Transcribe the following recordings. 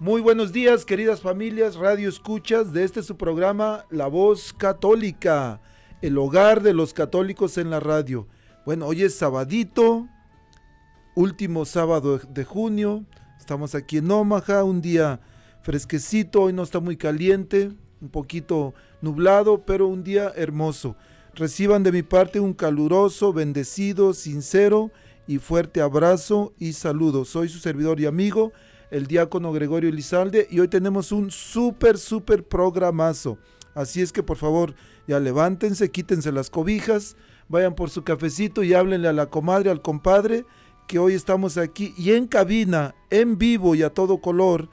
Muy buenos días, queridas familias, radio escuchas de este su programa La Voz Católica, el hogar de los católicos en la radio. Bueno, hoy es sabadito, último sábado de junio, estamos aquí en Omaha, un día fresquecito, hoy no está muy caliente, un poquito nublado, pero un día hermoso. Reciban de mi parte un caluroso, bendecido, sincero y fuerte abrazo y saludo. Soy su servidor y amigo el diácono Gregorio Elizalde y hoy tenemos un súper, súper programazo. Así es que por favor ya levántense, quítense las cobijas, vayan por su cafecito y háblenle a la comadre, al compadre, que hoy estamos aquí y en cabina, en vivo y a todo color,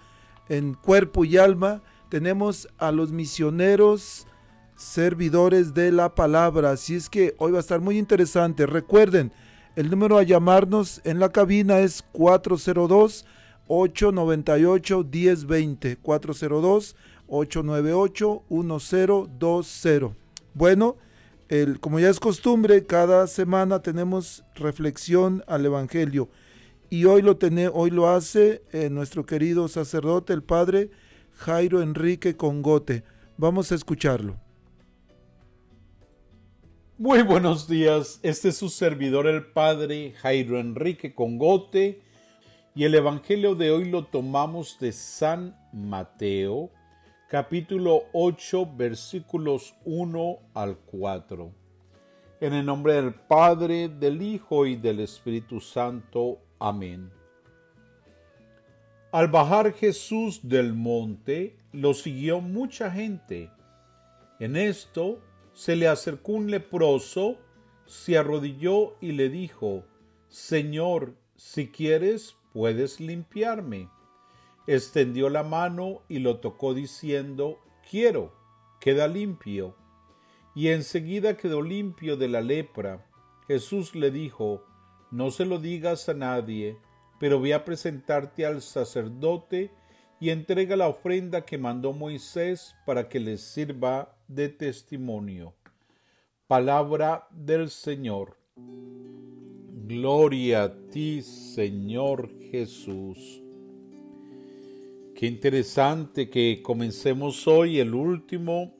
en cuerpo y alma, tenemos a los misioneros servidores de la palabra. Así es que hoy va a estar muy interesante. Recuerden, el número a llamarnos en la cabina es 402 898 1020 402 898 1020. Bueno, el, como ya es costumbre, cada semana tenemos reflexión al Evangelio. Y hoy lo, tiene, hoy lo hace eh, nuestro querido sacerdote, el padre Jairo Enrique Congote. Vamos a escucharlo. Muy buenos días, este es su servidor el padre Jairo Enrique Congote y el Evangelio de hoy lo tomamos de San Mateo, capítulo 8, versículos 1 al 4. En el nombre del Padre, del Hijo y del Espíritu Santo. Amén. Al bajar Jesús del monte, lo siguió mucha gente. En esto se le acercó un leproso, se arrodilló y le dijo, Señor, si quieres, puedes limpiarme. Extendió la mano y lo tocó diciendo, quiero, queda limpio. Y enseguida quedó limpio de la lepra. Jesús le dijo, no se lo digas a nadie, pero ve a presentarte al sacerdote y entrega la ofrenda que mandó Moisés para que les sirva de testimonio. Palabra del Señor. Gloria a ti, Señor Jesús. Qué interesante que comencemos hoy el último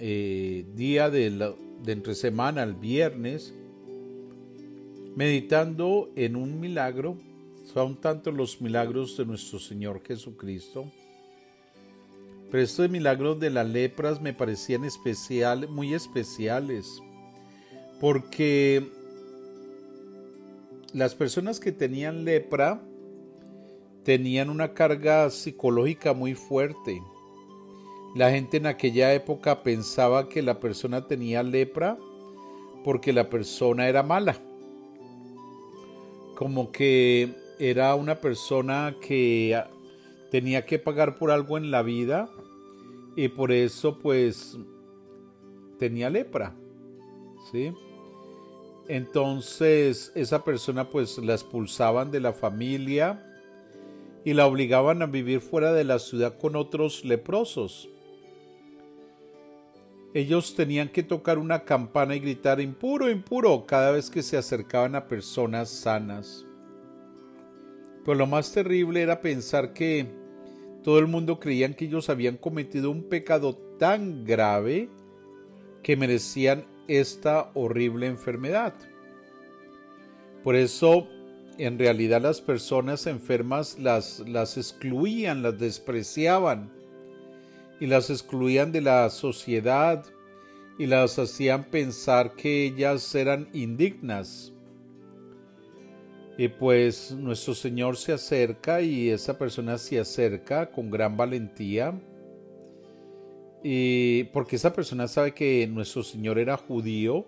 eh, día de, la, de entre semana, el viernes, meditando en un milagro. Son tanto los milagros de nuestro Señor Jesucristo. Pero estos milagros de las lepras me parecían especial, muy especiales, porque las personas que tenían lepra tenían una carga psicológica muy fuerte. La gente en aquella época pensaba que la persona tenía lepra porque la persona era mala. Como que era una persona que tenía que pagar por algo en la vida y por eso pues tenía lepra. ¿Sí? Entonces esa persona pues la expulsaban de la familia y la obligaban a vivir fuera de la ciudad con otros leprosos. Ellos tenían que tocar una campana y gritar impuro, impuro cada vez que se acercaban a personas sanas. Pero lo más terrible era pensar que todo el mundo creían que ellos habían cometido un pecado tan grave que merecían esta horrible enfermedad. Por eso, en realidad las personas enfermas las, excluían, las despreciaban y las excluían de la sociedad y las hacían pensar que ellas eran indignas. Y pues nuestro Señor se acerca y esa persona se acerca con gran valentía. Y porque esa persona sabe que nuestro Señor era judío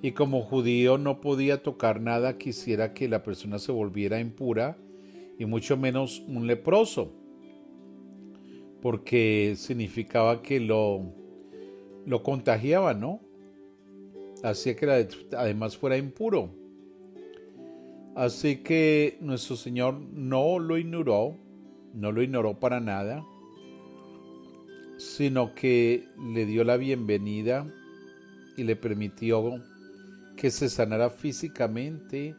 y como judío no podía tocar nada que hiciera que la persona se volviera impura y mucho menos un leproso. Porque significaba que lo, lo contagiaba, ¿no? Hacía que además fuera impuro. Así que nuestro Señor no lo ignoró, no lo ignoró para nada, sino que le dio la bienvenida y le permitió que se sanara físicamente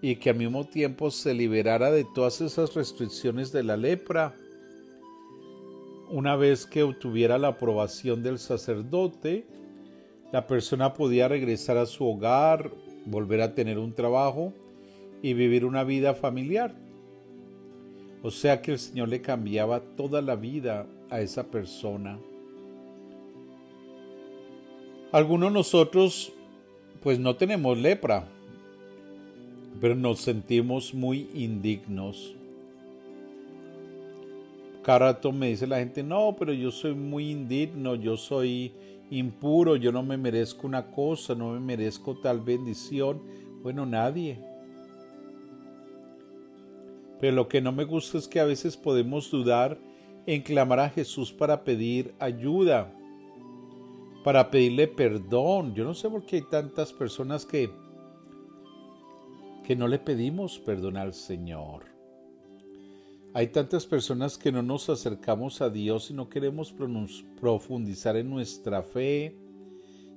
y que al mismo tiempo se liberara de todas esas restricciones de la lepra. Una vez que obtuviera la aprobación del sacerdote, la persona podía regresar a su hogar, volver a tener un trabajo y vivir una vida familiar. O sea que el Señor le cambiaba toda la vida a esa persona. Algunos nosotros pues no tenemos lepra, pero nos sentimos muy indignos. Cada rato me dice la gente, no, pero yo soy muy indigno, yo soy impuro, yo no me merezco una cosa, no me merezco tal bendición. Bueno, nadie. Pero lo que no me gusta es que a veces podemos dudar en clamar a Jesús para pedir ayuda, para pedirle perdón. Yo no sé por qué hay tantas personas que, que no le pedimos perdón al Señor. Hay tantas personas que no nos acercamos a Dios y no queremos profundizar en nuestra fe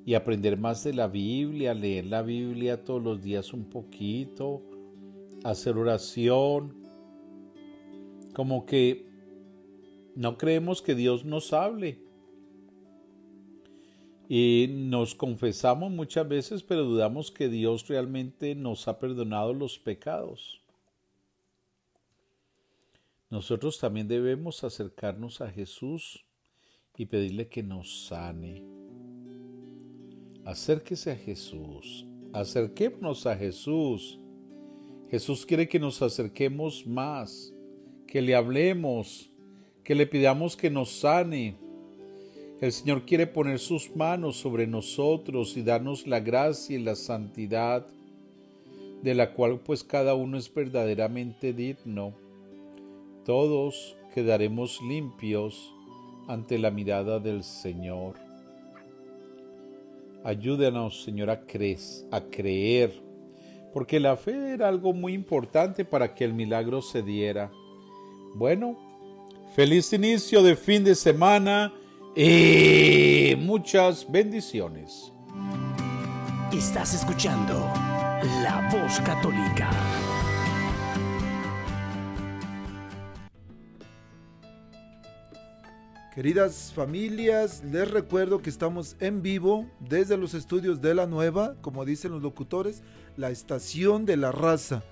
y aprender más de la Biblia, leer la Biblia todos los días un poquito, hacer oración, como que no creemos que Dios nos hable. Y nos confesamos muchas veces, pero dudamos que Dios realmente nos ha perdonado los pecados. Nosotros también debemos acercarnos a Jesús y pedirle que nos sane. Acérquese a Jesús, acerquémonos a Jesús. Jesús quiere que nos acerquemos más que le hablemos, que le pidamos que nos sane. El Señor quiere poner sus manos sobre nosotros y darnos la gracia y la santidad de la cual pues cada uno es verdaderamente digno. Todos quedaremos limpios ante la mirada del Señor. Ayúdanos, Señor, a, a creer, porque la fe era algo muy importante para que el milagro se diera. Bueno, feliz inicio de fin de semana y muchas bendiciones. Estás escuchando La Voz Católica. Queridas familias, les recuerdo que estamos en vivo desde los estudios de la nueva, como dicen los locutores, la estación de la raza.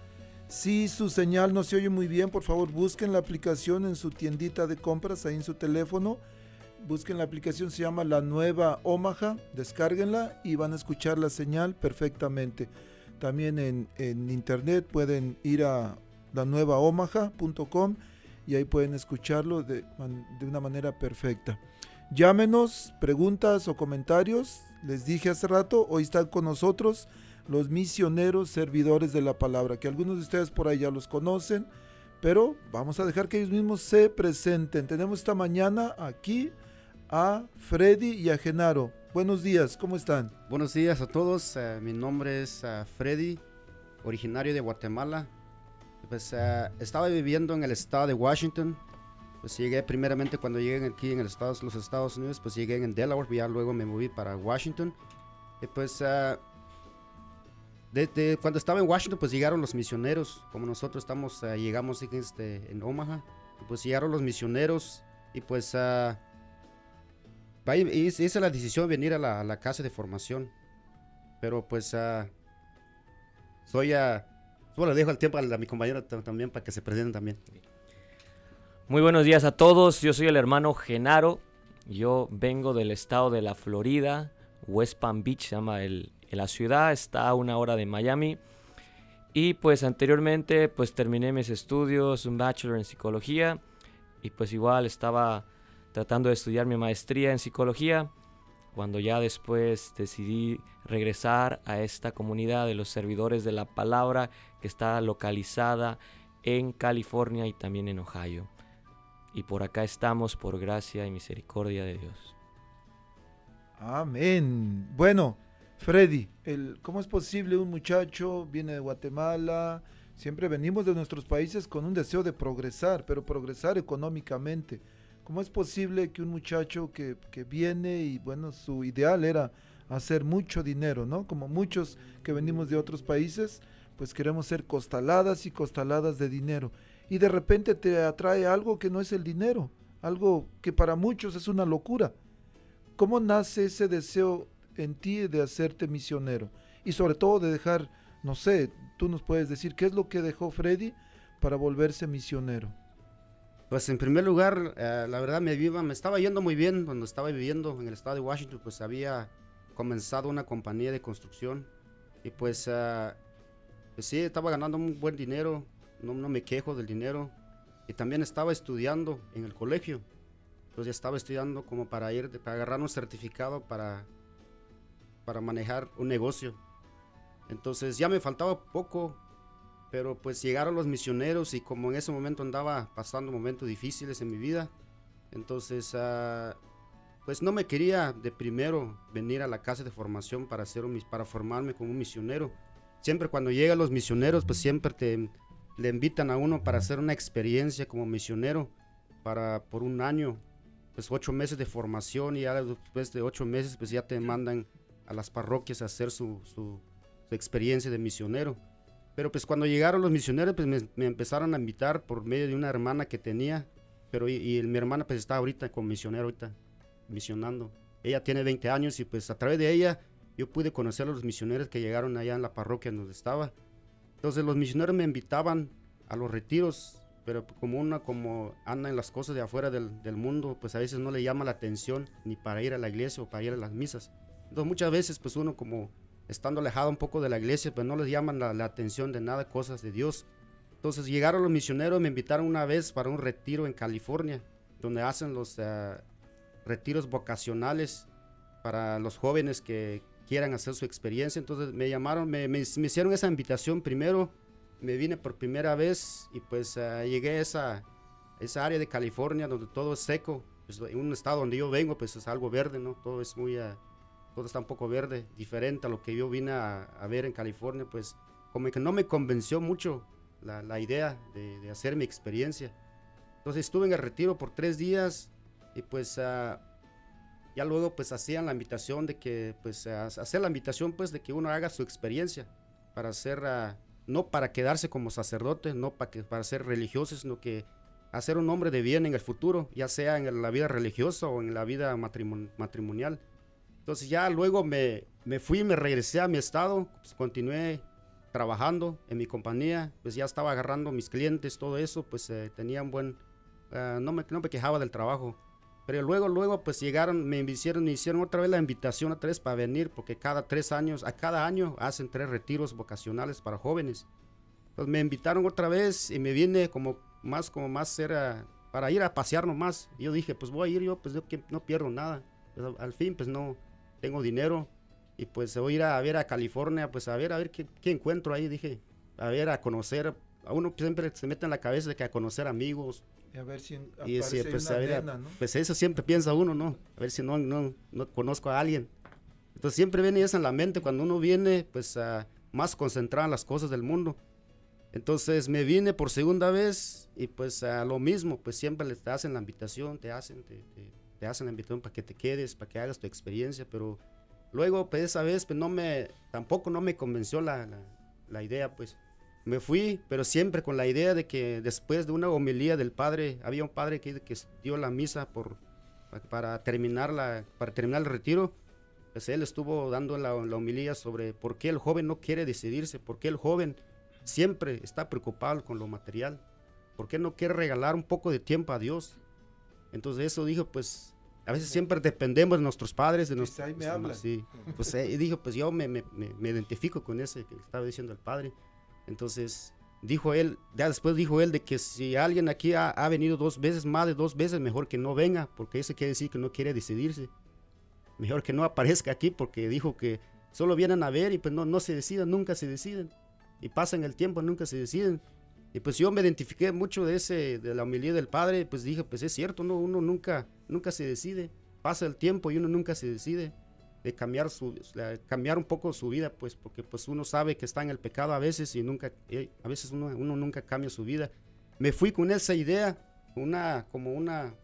Si su señal no se oye muy bien, por favor busquen la aplicación en su tiendita de compras, ahí en su teléfono. Busquen la aplicación, se llama La Nueva Omaha, descárguenla y van a escuchar la señal perfectamente. También en, internet pueden ir a lanuevaomaha.com y ahí pueden escucharlo de, de una manera perfecta. Llámenos, preguntas o comentarios. Les dije hace rato, hoy están con nosotros los misioneros servidores de la palabra, que algunos de ustedes por ahí ya los conocen, pero vamos a dejar que ellos mismos se presenten. Tenemos esta mañana aquí a Freddy y a Genaro. Buenos días, ¿cómo están? Buenos días a todos, uh, mi nombre es uh, Freddy, originario de Guatemala. Pues uh, estaba viviendo en el estado de Washington. Pues llegué primeramente cuando llegué aquí en el estado, los Estados Unidos, pues llegué en Delaware, ya luego me moví para Washington. Y pues de, cuando estaba en Washington, pues llegaron los misioneros, como nosotros estamos, llegamos este, en Omaha, pues llegaron los misioneros y pues hice la decisión de venir a la, casa de formación. Pero pues uh, soy a... Solo le dejo el tiempo a, mi compañero también para que se presenten también. Muy buenos días a todos. Yo soy el hermano Genaro. Yo vengo del estado de la Florida. West Palm Beach se llama el, la ciudad. Está a una hora de Miami. Y pues anteriormente pues terminé mis estudios, un bachelor en psicología. Y pues igual estaba tratando de estudiar mi maestría en psicología, cuando ya después decidí regresar a esta comunidad de los servidores de la palabra que está localizada en California y también en Ohio. Y por acá estamos por gracia y misericordia de Dios. Amén. Bueno, Freddy, el, ¿cómo es posible un muchacho viene de Guatemala? Siempre venimos de nuestros países con un deseo de progresar, pero progresar económicamente ¿Cómo es posible que un muchacho que, viene y bueno, su ideal era hacer mucho dinero, ¿no? Como muchos que venimos de otros países, pues queremos ser costaladas y costaladas de dinero. Y de repente te atrae algo que no es el dinero, algo que para muchos es una locura. ¿Cómo nace ese deseo en ti de hacerte misionero? Y sobre todo de dejar, no sé, tú nos puedes decir qué es lo que dejó Freddy para volverse misionero. Pues en primer lugar, eh, la verdad me, viva, me estaba yendo muy bien cuando estaba viviendo en el estado de Washington, pues había comenzado una compañía de construcción y pues, uh, pues sí, estaba ganando un buen dinero, no, no, me quejo del dinero y también estaba estudiando en el colegio, entonces ya estaba estudiando como para ir, para agarrar un certificado para, para manejar un negocio. Entonces ya me faltaba poco pero pues llegaron los misioneros y como en ese momento andaba pasando momentos difíciles en mi vida, entonces uh, pues no me quería de primero venir a la casa de formación para, hacer un, para formarme como misionero. Siempre cuando llegan los misioneros pues siempre te le invitan a uno para hacer una experiencia como misionero para por un año, pues ocho meses de formación y ya después de ocho meses pues ya te mandan a las parroquias a hacer su, experiencia de misionero. Pero pues cuando llegaron los misioneros, pues me, empezaron a invitar por medio de una hermana que tenía. Pero y, mi hermana pues está ahorita con misionero, ahorita misionando. Ella tiene 20 años y pues a través de ella yo pude conocer a los misioneros que llegaron allá en la parroquia donde estaba. Entonces los misioneros me invitaban a los retiros, pero como una como anda en las cosas de afuera del, del, mundo, pues a veces no le llama la atención ni para ir a la iglesia o para ir a las misas. Entonces muchas veces pues uno como estando alejado un poco de la iglesia, pues no les llaman la, atención de nada, cosas de Dios. Entonces llegaron los misioneros, me invitaron una vez para un retiro en California, donde hacen los eh, retiros vocacionales para los jóvenes que quieran hacer su experiencia. Entonces me llamaron, me, hicieron esa invitación primero, me vine por primera vez y pues eh, llegué a esa, esa área de California donde todo es seco. Pues, en un estado donde yo vengo, pues es algo verde, ¿no? Todo es muy... Uh, todo está un poco verde, diferente a lo que yo vine a, ver en California, pues como que no me convenció mucho la, idea de, hacer mi experiencia. Entonces estuve en el retiro por tres días y pues ah, ya luego pues hacían la invitación de que pues hacer la invitación pues de que uno haga su experiencia para hacer, ah, no para quedarse como sacerdote, no para, que, para ser religioso, sino que hacer un hombre de bien en el futuro, ya sea en la vida religiosa o en la vida matrimonial. Entonces ya luego me, me fui, me regresé a mi estado, pues continué trabajando en mi compañía, pues ya estaba agarrando mis clientes, todo eso, pues eh, tenía un buen, eh, no, me, no me quejaba del trabajo. Pero luego, luego, pues llegaron, me hicieron, me hicieron otra vez la invitación a tres para venir, porque cada tres años, a cada año hacen tres retiros vocacionales para jóvenes. Entonces me invitaron otra vez y me vine como más como más era para ir a pasear nomás. Y yo dije, pues voy a ir yo, pues yo que no pierdo nada. Pues, al fin, pues no tengo dinero y pues voy a ir a ver a California, pues a ver, a ver qué, qué encuentro ahí, dije, a ver, a conocer. A uno siempre se mete en la cabeza de que a conocer amigos, Y a ver si y aparece decía, pues, una a ver, nena, ¿no? pues eso siempre piensa uno, ¿no? A ver si no, no, no conozco a alguien. Entonces siempre viene eso en la mente cuando uno viene, pues ah, más concentrado en las cosas del mundo. Entonces me vine por segunda vez y pues a lo mismo, pues siempre le- te hacen la invitación, te hacen, te, te- te hacen la invitación para que te quedes, para que hagas tu experiencia, pero luego pues esa vez pues no me, tampoco no me convenció la, la, la idea, pues me fui, pero siempre con la idea de que después de una homilía del padre, había un padre que, que dio la misa por, pa- para, terminar la, para terminar el retiro, pues él estuvo dando la, la homilía sobre por qué el joven no quiere decidirse, por qué el joven siempre está preocupado con lo material, por qué no quiere regalar un poco de tiempo a Dios. Entonces eso dijo, pues a veces siempre dependemos de nuestros padres, de nuestros... ahí me pues. Sí, pues eh, dijo, pues yo me, me- me- me identifico con ese que estaba diciendo el padre. Entonces dijo él, ya después dijo él de que si alguien aquí ha, ha venido dos veces, más de dos veces, mejor que no venga, porque eso quiere decir que no quiere decidirse. Mejor que no aparezca aquí porque dijo que solo vienen a ver y pues no, no se deciden, nunca se deciden. Y pasan el tiempo, nunca se deciden. Y pues yo me identifiqué mucho de ese, de la humildad del padre, pues dije, pues es cierto, no, uno nunca, nunca se decide. Pasa el tiempo y uno nunca se decide de cambiar su, la- cambiar un poco su vida, pues, porque pues uno sabe que está en el pecado a veces y nunca, eh, a veces uno, uno nunca cambia su vida. Me fui con esa idea, una, como una,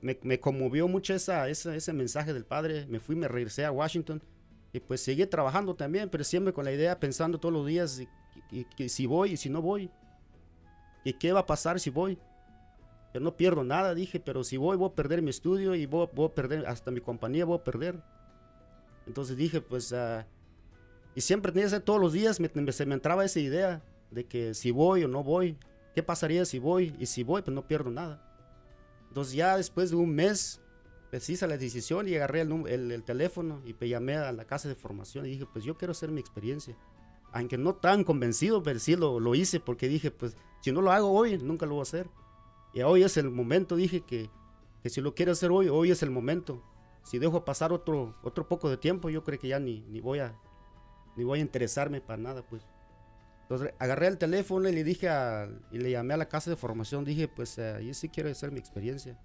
me, me conmovió mucho esa, esa, ese mensaje del padre, me fui, me regresé a Washington y pues seguí trabajando también, pero siempre con la idea, pensando todos los días, y, y- que si voy y si no voy, y qué va a pasar si voy. Pero no pierdo nada, dije, pero si voy, voy a perder mi estudio y voy, voy a perder, hasta mi compañía voy a perder. Entonces dije, pues, ah, y siempre tenía que ser todos los días, me, me- se me entraba esa idea de que si voy o no voy, ¿qué pasaría si voy? Y si voy, pues no pierdo nada. Entonces ya después de un mes, pues hice la decisión y agarré el, el- el teléfono y pues, llamé a la casa de formación y dije, pues yo quiero hacer mi experiencia. Aunque no tan convencido, pero sí lo, lo hice porque dije, pues si no lo hago hoy, nunca lo voy a hacer. Y hoy es el momento, dije que, que si lo quiero hacer hoy, hoy es el momento. Si dejo pasar otro, otro poco de tiempo, yo creo que ya ni, ni, voy a, ni voy a interesarme para nada, pues. Entonces agarré el teléfono y le dije a- y le llamé a la casa de formación, dije, pues eh, yo sí quiero hacer mi experiencia.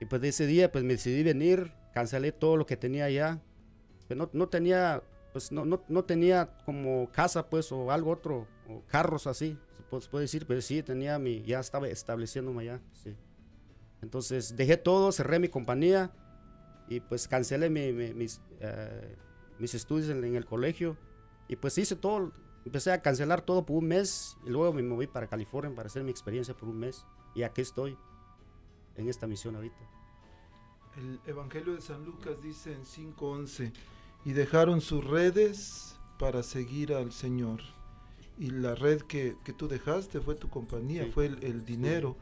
Y pues de ese día pues me decidí venir, cancelé todo lo que tenía allá. Pero no, no tenía, pues no, no, no tenía como casa pues o algo otro, o carros así, se puede, decir, pero sí tenía mi, ya estaba estableciéndome allá, sí. Entonces dejé todo, cerré mi compañía y pues cancelé mi- mi- mis, eh, mis estudios en, en el colegio y pues hice todo, empecé a cancelar todo por un mes y luego me moví para California para hacer mi experiencia por un mes y aquí estoy en esta misión ahorita. El Evangelio de San Lucas dice en 5.11, y dejaron sus redes para seguir al Señor. Y la red que, que tú dejaste fue tu compañía, Sí. fue el, el dinero.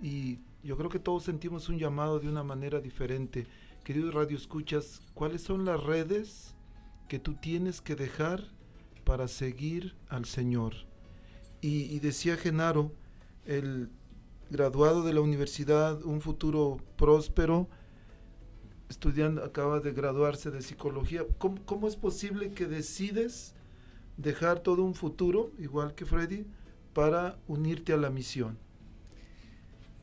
Y yo creo que todos sentimos un llamado de una manera diferente. Queridos Radio Escuchas, ¿cuáles son las redes que tú tienes que dejar para seguir al Señor? Y, y decía Genaro, el graduado de la universidad, un futuro próspero, estudiando, acaba de graduarse de psicología. ¿Cómo, es posible que decides dejar todo un futuro, igual que Freddy, para unirte a la misión?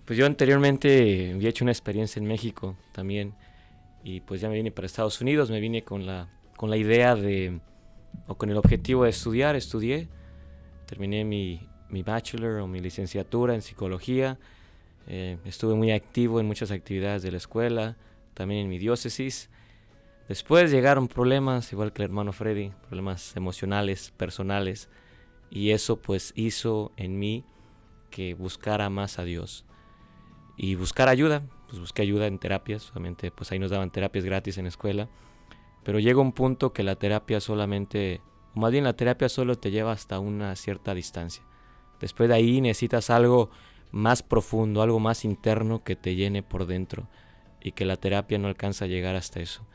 Pues yo anteriormente había hecho una experiencia en México también y pues ya me vine para Estados Unidos, me vine con la, con la idea de, o con el objetivo de estudiar, estudié, terminé mi, mi bachelor o mi licenciatura en psicología, eh, estuve muy activo en muchas actividades de la escuela, también en mi diócesis. Después llegaron problemas, igual que el hermano Freddy, problemas emocionales, personales, y eso pues hizo en mí que buscara más a Dios y buscar ayuda, pues busqué ayuda en terapias, solamente pues ahí nos daban terapias gratis en la escuela, pero llega un punto que la terapia solamente, o más bien la terapia solo te lleva hasta una cierta distancia. Después de ahí necesitas algo más profundo, algo más interno que te llene por dentro y que la terapia no alcanza a llegar hasta eso.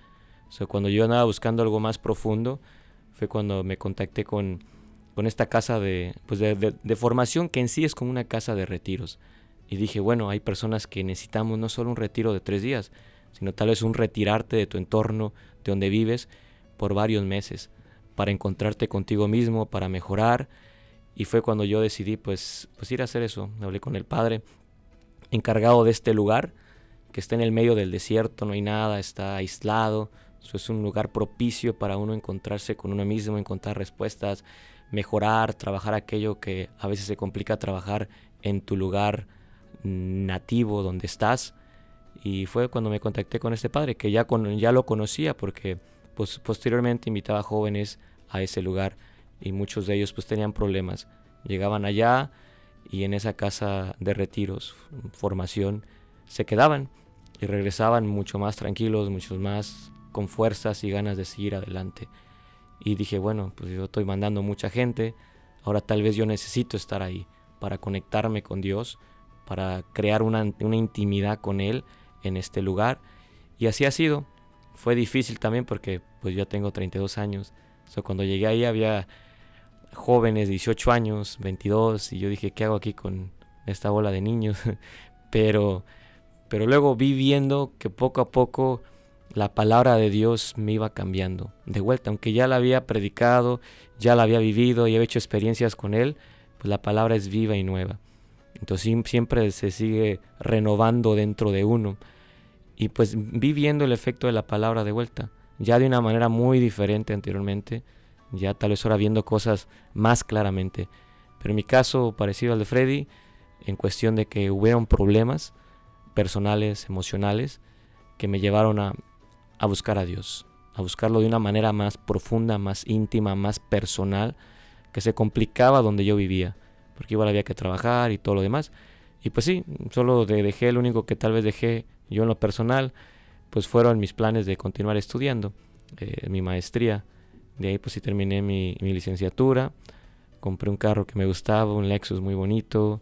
O cuando yo andaba buscando algo más profundo, fue cuando me contacté con, con esta casa de, pues de, formación que en sí es como una casa de retiros. Y dije, bueno, hay personas que necesitamos no solo un retiro de tres días, sino tal vez un retirarte de tu entorno, de donde vives, por varios meses, para encontrarte contigo mismo, para mejorar. Y fue cuando yo decidí pues, pues ir a hacer eso. Hablé con el padre encargado de este lugar, que está en el medio del desierto, no hay nada, está aislado. Eso es un lugar propicio para uno encontrarse con uno mismo, encontrar respuestas, mejorar, trabajar aquello que a veces se complica trabajar en tu lugar nativo donde estás. Y fue cuando me contacté con este padre, que ya, con, ya lo conocía porque pues, posteriormente invitaba jóvenes a ese lugar y muchos de ellos pues tenían problemas. Llegaban allá y en esa casa de retiros, formación, se quedaban y regresaban mucho más tranquilos, muchos más con fuerzas y ganas de seguir adelante. Y dije, bueno, pues yo estoy mandando mucha gente, ahora tal vez yo necesito estar ahí para conectarme con Dios, para crear una, una intimidad con Él en este lugar. Y así ha sido. Fue difícil también porque pues yo tengo 32 años. O cuando llegué ahí había jóvenes, 18 años, 22, y yo dije, ¿qué hago aquí con esta bola de niños? pero, pero luego vi viendo que poco a poco la palabra de Dios me iba cambiando de vuelta, aunque ya la había predicado, ya la había vivido y había hecho experiencias con Él, pues la palabra es viva y nueva. Entonces siempre se sigue renovando dentro de uno. Y pues vi viendo el efecto de la palabra de vuelta, ya de una manera muy diferente anteriormente, ya tal vez ahora viendo cosas más claramente. Pero en mi caso, parecido al de Freddy, en cuestión de que hubieron problemas personales, emocionales, que me llevaron a, a buscar a Dios, a buscarlo de una manera más profunda, más íntima, más personal, que se complicaba donde yo vivía, porque igual había que trabajar y todo lo demás. Y pues sí, solo dejé, el único que tal vez dejé yo en lo personal, pues fueron mis planes de continuar estudiando eh, mi maestría. De ahí pues sí terminé mi, licenciatura, compré un carro que me gustaba, un Lexus muy bonito,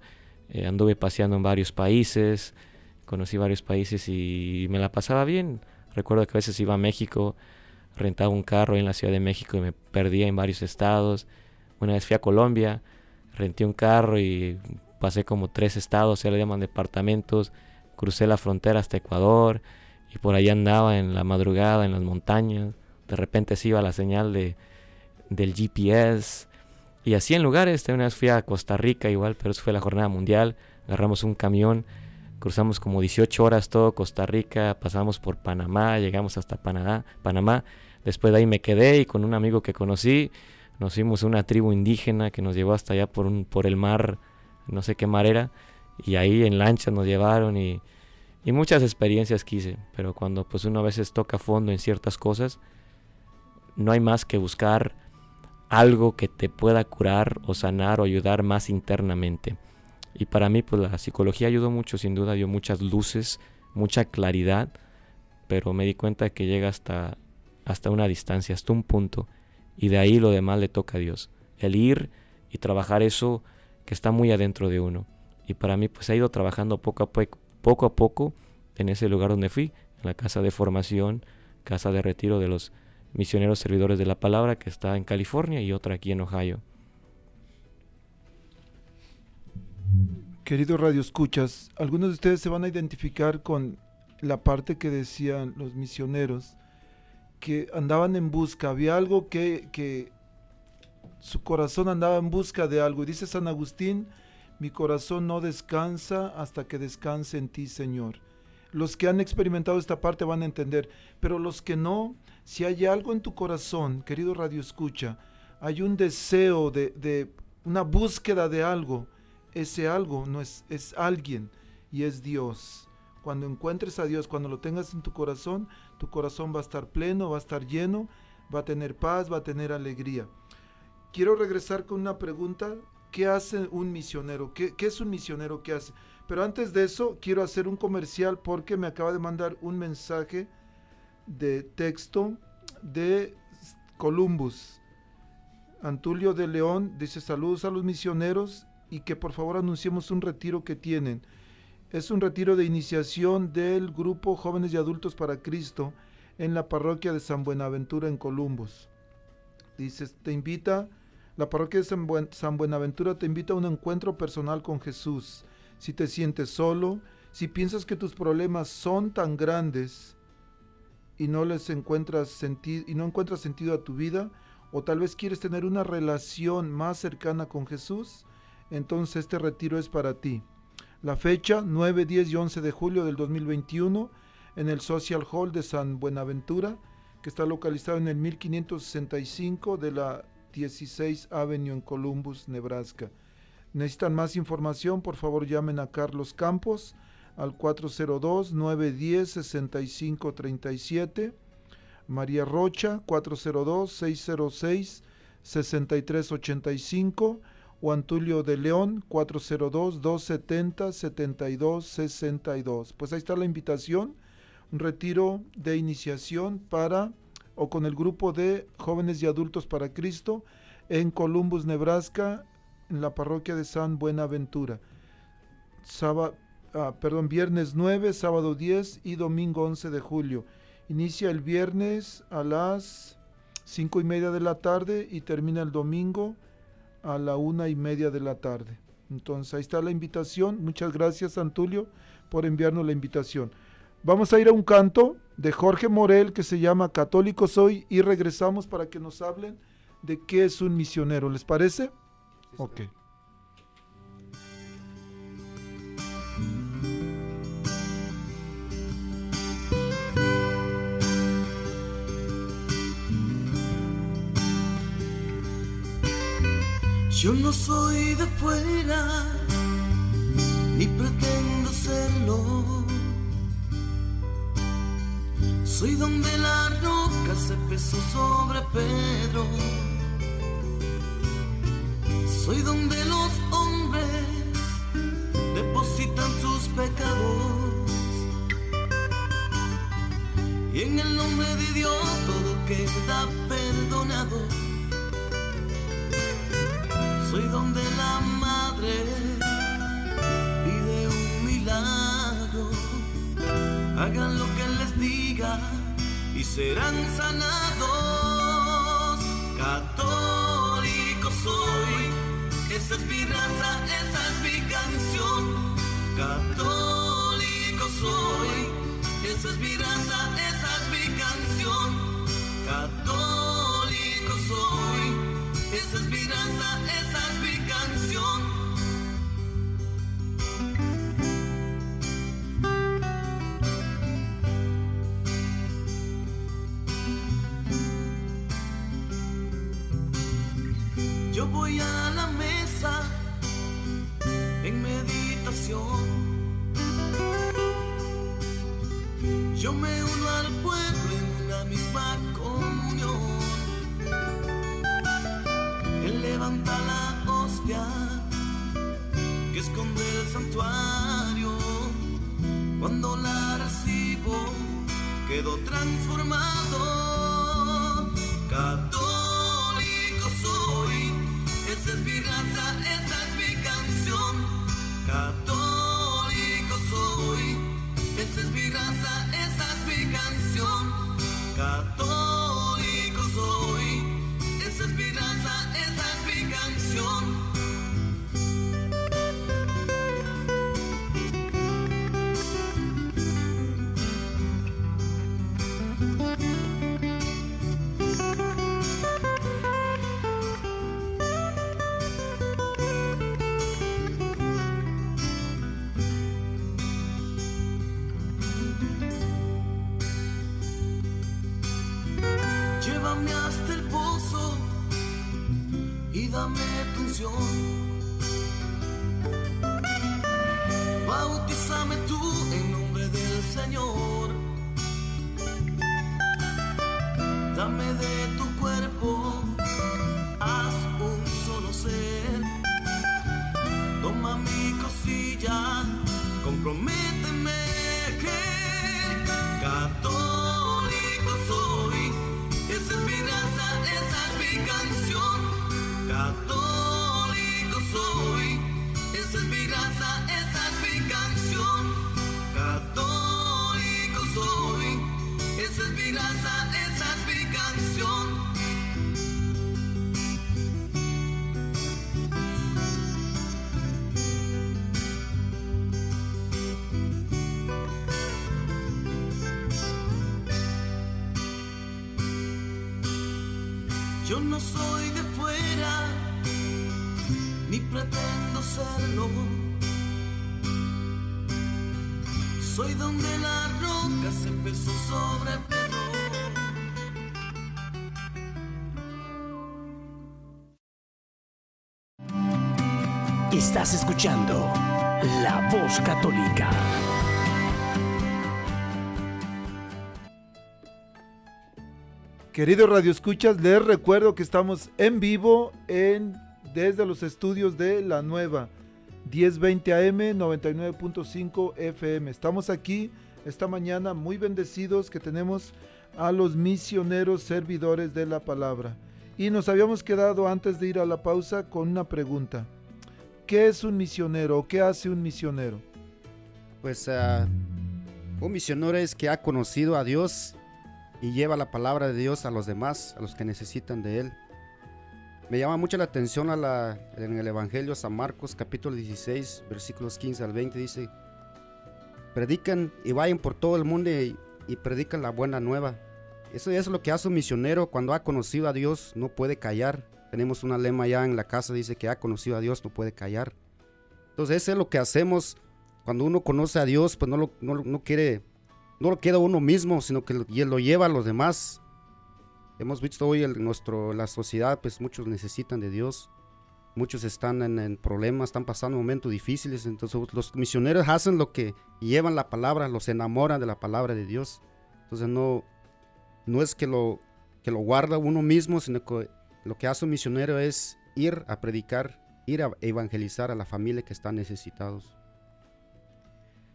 eh, anduve paseando en varios países, conocí varios países y me la pasaba bien. Recuerdo que a veces iba a México, rentaba un carro en la Ciudad de México y me perdía en varios estados. Una vez fui a Colombia, renté un carro y pasé como tres estados, se le llaman departamentos, crucé la frontera hasta Ecuador y por ahí andaba en la madrugada en las montañas. De repente se iba la señal de, del GPS. Y así en lugares, una vez fui a Costa Rica igual, pero eso fue la jornada mundial. Agarramos un camión cruzamos como 18 horas todo Costa Rica, pasamos por Panamá, llegamos hasta Panamá, Panamá. Después de ahí me quedé y con un amigo que conocí nos fuimos a una tribu indígena que nos llevó hasta allá por, un, por el mar, no sé qué mar era, y ahí en lancha nos llevaron y, y muchas experiencias quise, pero cuando pues uno a veces toca fondo en ciertas cosas, no hay más que buscar algo que te pueda curar o sanar o ayudar más internamente. Y para mí, pues la psicología ayudó mucho, sin duda dio muchas luces, mucha claridad, pero me di cuenta que llega hasta, hasta una distancia, hasta un punto, y de ahí lo demás le toca a Dios. El ir y trabajar eso que está muy adentro de uno. Y para mí, pues ha ido trabajando poco a poco, poco a poco en ese lugar donde fui, en la casa de formación, casa de retiro de los misioneros servidores de la palabra, que está en California, y otra aquí en Ohio. Queridos radioescuchas, algunos de ustedes se van a identificar con la parte que decían los misioneros, que andaban en busca, había algo que, que su corazón andaba en busca de algo. Y dice San Agustín, mi corazón no descansa hasta que descanse en ti, Señor. Los que han experimentado esta parte van a entender, pero los que no, si hay algo en tu corazón, querido Radio Escucha, hay un deseo de, de una búsqueda de algo, ese algo no es, es alguien y es Dios. Cuando encuentres a Dios, cuando lo tengas en tu corazón, tu corazón va a estar pleno, va a estar lleno, va a tener paz, va a tener alegría. Quiero regresar con una pregunta. ¿Qué hace un misionero? ¿Qué, qué es un misionero? ¿Qué hace? Pero antes de eso, quiero hacer un comercial porque me acaba de mandar un mensaje de texto de Columbus. Antulio de León dice saludos a los misioneros y que por favor anunciemos un retiro que tienen. Es un retiro de iniciación del grupo Jóvenes y Adultos para Cristo en la parroquia de San Buenaventura en Columbus. Dice, te invita La parroquia de San Buenaventura te invita a un encuentro personal con Jesús. Si te sientes solo, si piensas que tus problemas son tan grandes y no les encuentras sentido y no encuentras sentido a tu vida, o tal vez quieres tener una relación más cercana con Jesús, entonces este retiro es para ti. La fecha 9, 10 y 11 de julio del 2021 en el Social Hall de San Buenaventura, que está localizado en el 1565 de la 16 Avenue en Columbus, Nebraska. Necesitan más información, por favor llamen a Carlos Campos al 402-910-6537, María Rocha 402-606-6385 o Antulio de León 402-270-7262. Pues ahí está la invitación, un retiro de iniciación para o con el grupo de jóvenes y adultos para Cristo en Columbus, Nebraska, en la parroquia de San Buenaventura. Ah, perdón, viernes 9, sábado 10 y domingo 11 de julio. Inicia el viernes a las 5 y media de la tarde y termina el domingo a la una y media de la tarde. Entonces ahí está la invitación. Muchas gracias, Antulio, por enviarnos la invitación. Vamos a ir a un canto de Jorge Morel que se llama Católico Soy y regresamos para que nos hablen de qué es un misionero. ¿Les parece? Ok. Yo no soy de fuera, ni pretendo serlo. Soy donde la roca se pesó sobre Pedro. Soy donde los hombres depositan sus pecados. Y en el nombre de Dios todo queda perdonado. Soy donde la madre pide un milagro. Hagan lo que les diga y serán sanados. Católico soy, esa es mi raza, esa es mi canción. Católico soy, esa es mi raza, esa es mi canción. Católico soy, esa es mi raza, esa es mi Me uno al pueblo en una misma comunión. Él levanta la hostia que esconde el santuario. Cuando la recibo, quedo transformado. Católico soy, esa es mi raza, de tu Estás escuchando La Voz Católica. Queridos radioescuchas, les recuerdo que estamos en vivo en desde los estudios de La Nueva 1020 AM 99.5 FM. Estamos aquí esta mañana muy bendecidos que tenemos a los misioneros servidores de la palabra. Y nos habíamos quedado antes de ir a la pausa con una pregunta. ¿Qué es un misionero qué hace un misionero? Pues ah, un misionero es que ha conocido a Dios y lleva la palabra de Dios a los demás, a los que necesitan de Él. Me llama mucho la atención en el Evangelio San Marcos capítulo 16 versículos 15 al 20 dice, predican y vayan por todo el mundo y, y predican la buena nueva. Eso es lo que hace un misionero cuando ha conocido a Dios, no puede callar. Tenemos una lema ya en la casa, dice que ha conocido a Dios, no puede callar. Entonces eso es lo que hacemos cuando uno conoce a Dios, pues no, lo, no, no quiere no lo queda uno mismo, sino que lo, lo lleva a los demás. Hemos visto hoy en nuestro, la sociedad, pues muchos necesitan de Dios. Muchos están en, problemas, están pasando momentos difíciles. Entonces los misioneros hacen lo que llevan la palabra, los enamoran de la palabra de Dios. Entonces no, no es que lo, que lo guarda uno mismo, sino que lo que hace un misionero es ir a predicar, ir a evangelizar a la familia que están necesitados.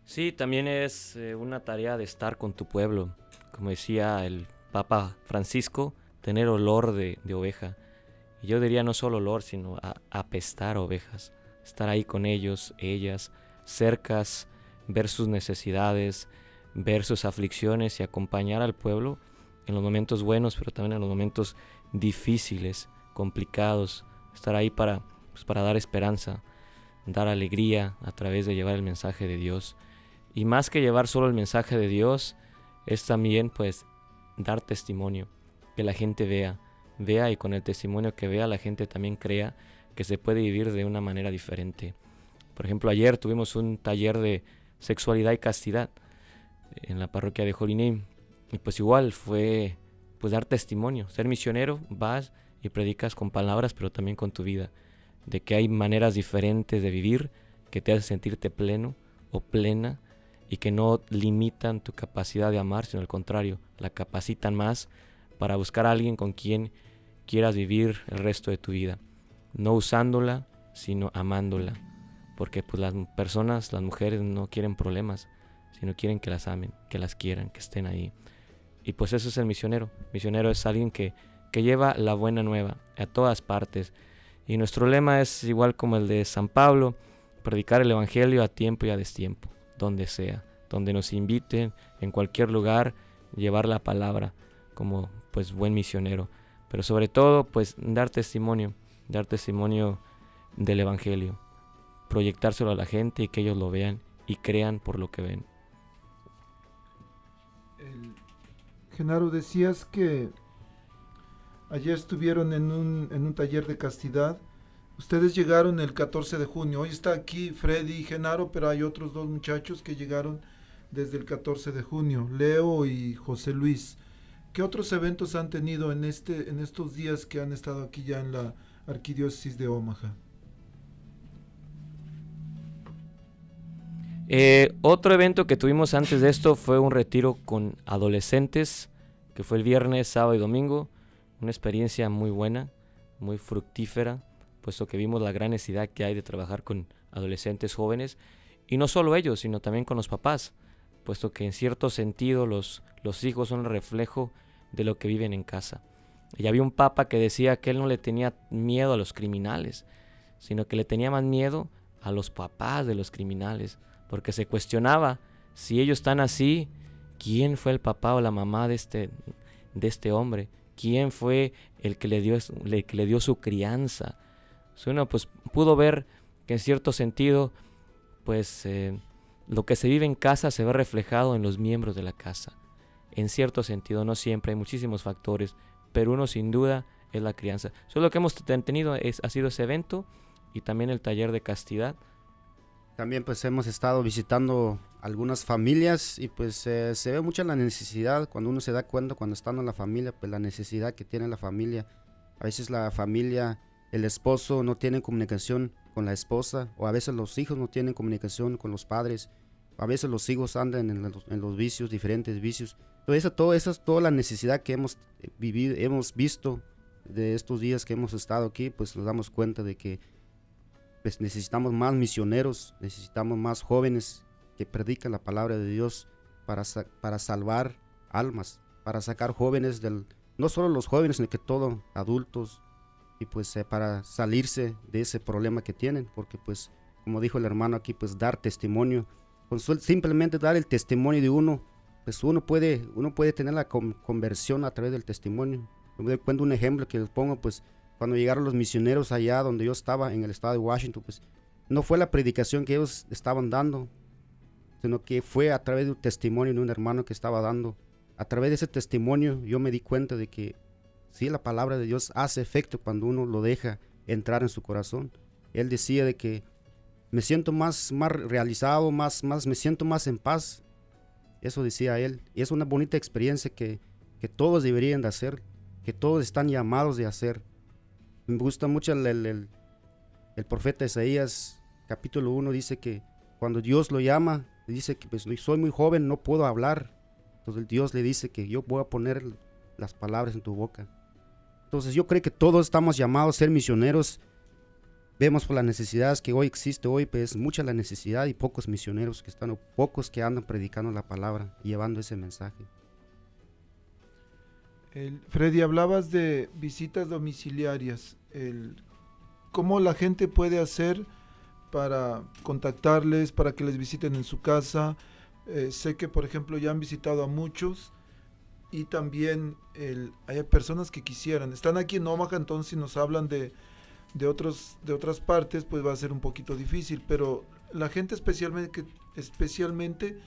Sí, también es eh, una tarea de estar con tu pueblo. Como decía el Papa Francisco, tener olor de, de oveja. Y yo diría no solo olor, sino a, apestar ovejas. Estar ahí con ellos, ellas, cercas, ver sus necesidades, ver sus aflicciones y acompañar al pueblo en los momentos buenos, pero también en los momentos difíciles, complicados. Estar ahí para, pues, para dar esperanza, dar alegría a través de llevar el mensaje de Dios. Y más que llevar solo el mensaje de Dios, es también pues dar testimonio, que la gente vea, vea y con el testimonio que vea la gente también crea que se puede vivir de una manera diferente. Por ejemplo, ayer tuvimos un taller de sexualidad y castidad en la parroquia de Jolinim y pues igual fue pues dar testimonio, ser misionero, vas y predicas con palabras, pero también con tu vida, de que hay maneras diferentes de vivir que te hacen sentirte pleno o plena y que no limitan tu capacidad de amar, sino al contrario, la capacitan más para buscar a alguien con quien quieras vivir el resto de tu vida, no usándola, sino amándola, porque pues las personas, las mujeres no quieren problemas, sino quieren que las amen, que las quieran, que estén ahí. Y pues eso es el misionero. Misionero es alguien que, que lleva la buena nueva a todas partes. Y nuestro lema es igual como el de San Pablo, predicar el Evangelio a tiempo y a destiempo donde sea, donde nos inviten, en cualquier lugar, llevar la palabra como pues buen misionero. Pero sobre todo, pues dar testimonio, dar testimonio del Evangelio, proyectárselo a la gente y que ellos lo vean y crean por lo que ven. Genaro, decías que ayer estuvieron en un, en un taller de castidad Ustedes llegaron el 14 de junio. Hoy está aquí Freddy y Genaro, pero hay otros dos muchachos que llegaron desde el 14 de junio, Leo y José Luis. ¿Qué otros eventos han tenido en, este, en estos días que han estado aquí ya en la Arquidiócesis de Omaha? Eh, otro evento que tuvimos antes de esto fue un retiro con adolescentes, que fue el viernes, sábado y domingo. Una experiencia muy buena, muy fructífera puesto que vimos la gran necesidad que hay de trabajar con adolescentes jóvenes, y no solo ellos, sino también con los papás, puesto que en cierto sentido los, los hijos son el reflejo de lo que viven en casa. Y había un papa que decía que él no le tenía miedo a los criminales, sino que le tenía más miedo a los papás de los criminales, porque se cuestionaba si ellos están así, ¿quién fue el papá o la mamá de este, de este hombre? ¿Quién fue el que le dio, el que le dio su crianza? uno pues pudo ver que en cierto sentido, pues eh, lo que se vive en casa se ve reflejado en los miembros de la casa. En cierto sentido, no siempre, hay muchísimos factores, pero uno sin duda es la crianza. Solo lo que hemos tenido es, ha sido ese evento y también el taller de castidad. También pues hemos estado visitando algunas familias y pues eh, se ve mucha la necesidad cuando uno se da cuenta cuando están en la familia, pues la necesidad que tiene la familia. A veces la familia, el esposo no tiene comunicación con la esposa o a veces los hijos no tienen comunicación con los padres. A veces los hijos andan en los, vicios, diferentes vicios. Eso, todo eso es toda la necesidad que hemos vivido, hemos visto de estos días que hemos estado aquí, pues nos damos cuenta de que pues necesitamos más misioneros, necesitamos más jóvenes que predican la palabra de Dios para, para salvar almas, para sacar jóvenes del, no solo los jóvenes, sino que todos adultos, y pues eh, para salirse de ese problema que tienen, porque pues como dijo el hermano aquí, pues dar testimonio, con simplemente dar el testimonio de uno, pues uno puede, uno puede tener la conversión a través del testimonio. Me cuento un ejemplo que les pongo, pues cuando llegaron los misioneros allá donde yo estaba, en el estado de Washington, pues no fue la predicación que ellos estaban dando, sino que fue a través de un testimonio de un hermano que estaba dando. A través de ese testimonio yo me di cuenta de que sí, la palabra de Dios hace efecto cuando uno lo deja entrar en su corazón. Él decía de que me siento más, más realizado, más, más, me siento más en paz. Eso decía él. Y es una bonita experiencia que, que todos deberían de hacer, que todos están llamados de hacer. Me gusta mucho el, el, profeta Isaías, capítulo 1, dice que cuando Dios lo llama, dice que pues, soy muy joven, no puedo hablar. Entonces Dios le dice que yo voy a poner las palabras en tu boca. Entonces yo creo que todos estamos llamados a ser misioneros. Vemos por las necesidades que hoy existe, hoy pues mucha la necesidad y pocos misioneros que están, o pocos que andan predicando la palabra llevando ese mensaje. Freddy, hablabas de visitas domiciliarias. ¿Cómo la gente puede hacer para contactarles, para que les visiten en su casa? Eh, sé que, por ejemplo, ya han visitado a muchos y también hay personas que quisieran. Están aquí en Omaha, entonces si nos hablan de, de, otros, de otras partes, pues va a ser un poquito difícil. Pero la gente especialmente, especialmente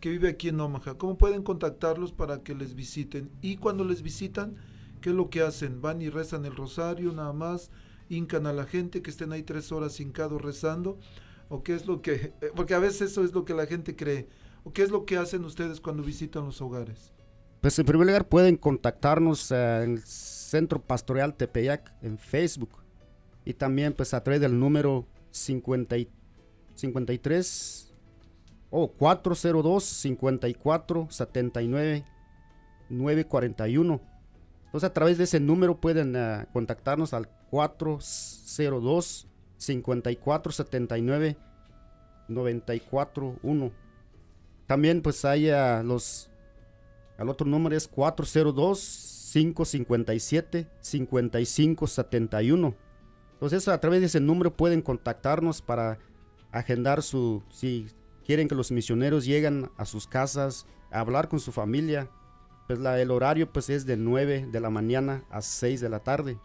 que vive aquí en Omaha. ¿Cómo pueden contactarlos para que les visiten? Y cuando les visitan, ¿qué es lo que hacen? ¿Van y rezan el rosario nada más? ¿Hincan a la gente que estén ahí tres horas hincados rezando? ¿O qué es lo que...? Eh, porque a veces eso es lo que la gente cree. ¿O qué es lo que hacen ustedes cuando visitan los hogares? Pues en primer lugar pueden contactarnos eh, en el Centro Pastoral Tepeyac en Facebook y también pues a través del número 50 53 o 402 54 79 941. Entonces a través de ese número pueden uh, contactarnos al 402 54 79 941. También pues hay uh, los al otro número es 402 557 55 71. Entonces a través de ese número pueden contactarnos para agendar su si quieren que los misioneros lleguen a sus casas a hablar con su familia. Pues la, el horario pues es de 9 de la mañana a 6 de la tarde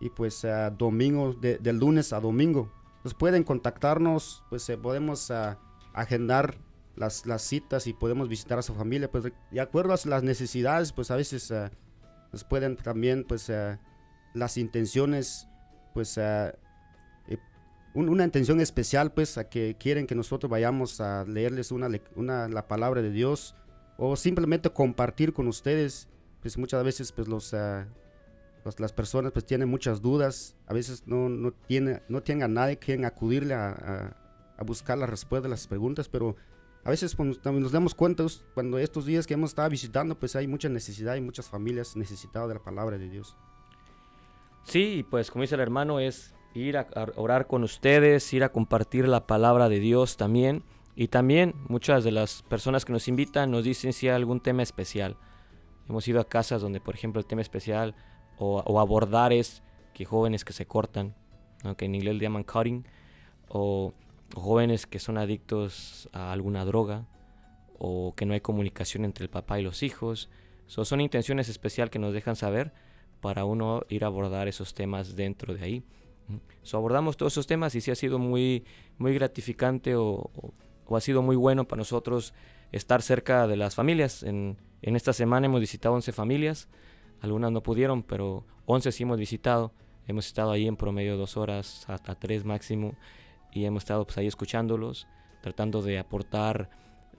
y pues domingo, de, lunes a domingo. Pues pueden contactarnos, pues eh, podemos agendar las, las, citas y podemos visitar a su familia. Pues de acuerdo a las necesidades, pues a veces pues pueden también pues las intenciones pues una intención especial, pues, a que quieren que nosotros vayamos a leerles una, una, la palabra de Dios o simplemente compartir con ustedes. Pues muchas veces, pues, los, ah, las personas, pues, tienen muchas dudas. A veces no, no, tiene, no tienen a nadie quien acudirle a, a, buscar la respuesta de las preguntas, pero a veces pues, nos damos cuenta pues, cuando estos días que hemos estado visitando, pues hay mucha necesidad y muchas familias necesitadas de la palabra de Dios. Sí, pues como dice el hermano, es ir a, orar con ustedes, ir a compartir la palabra de Dios también. Y también muchas de las personas que nos invitan nos dicen si hay algún tema especial. Hemos ido a casas donde, por ejemplo, el tema especial o, abordar es que jóvenes que se cortan, que en inglés le llaman cutting, o, jóvenes que son adictos a alguna droga, o que no hay comunicación entre el papá y los hijos. son intenciones especiales que nos dejan saber para uno ir a abordar esos temas dentro de ahí. So, abordamos todos esos temas y sí ha sido muy, muy gratificante o, ha sido muy bueno para nosotros estar cerca de las familias. En, esta semana hemos visitado 11 familias algunas no pudieron, pero 11 sí hemos visitado. Hemos estado ahí en promedio dos horas, hasta tres máximo, y hemos estado pues ahí escuchándolos, tratando de aportar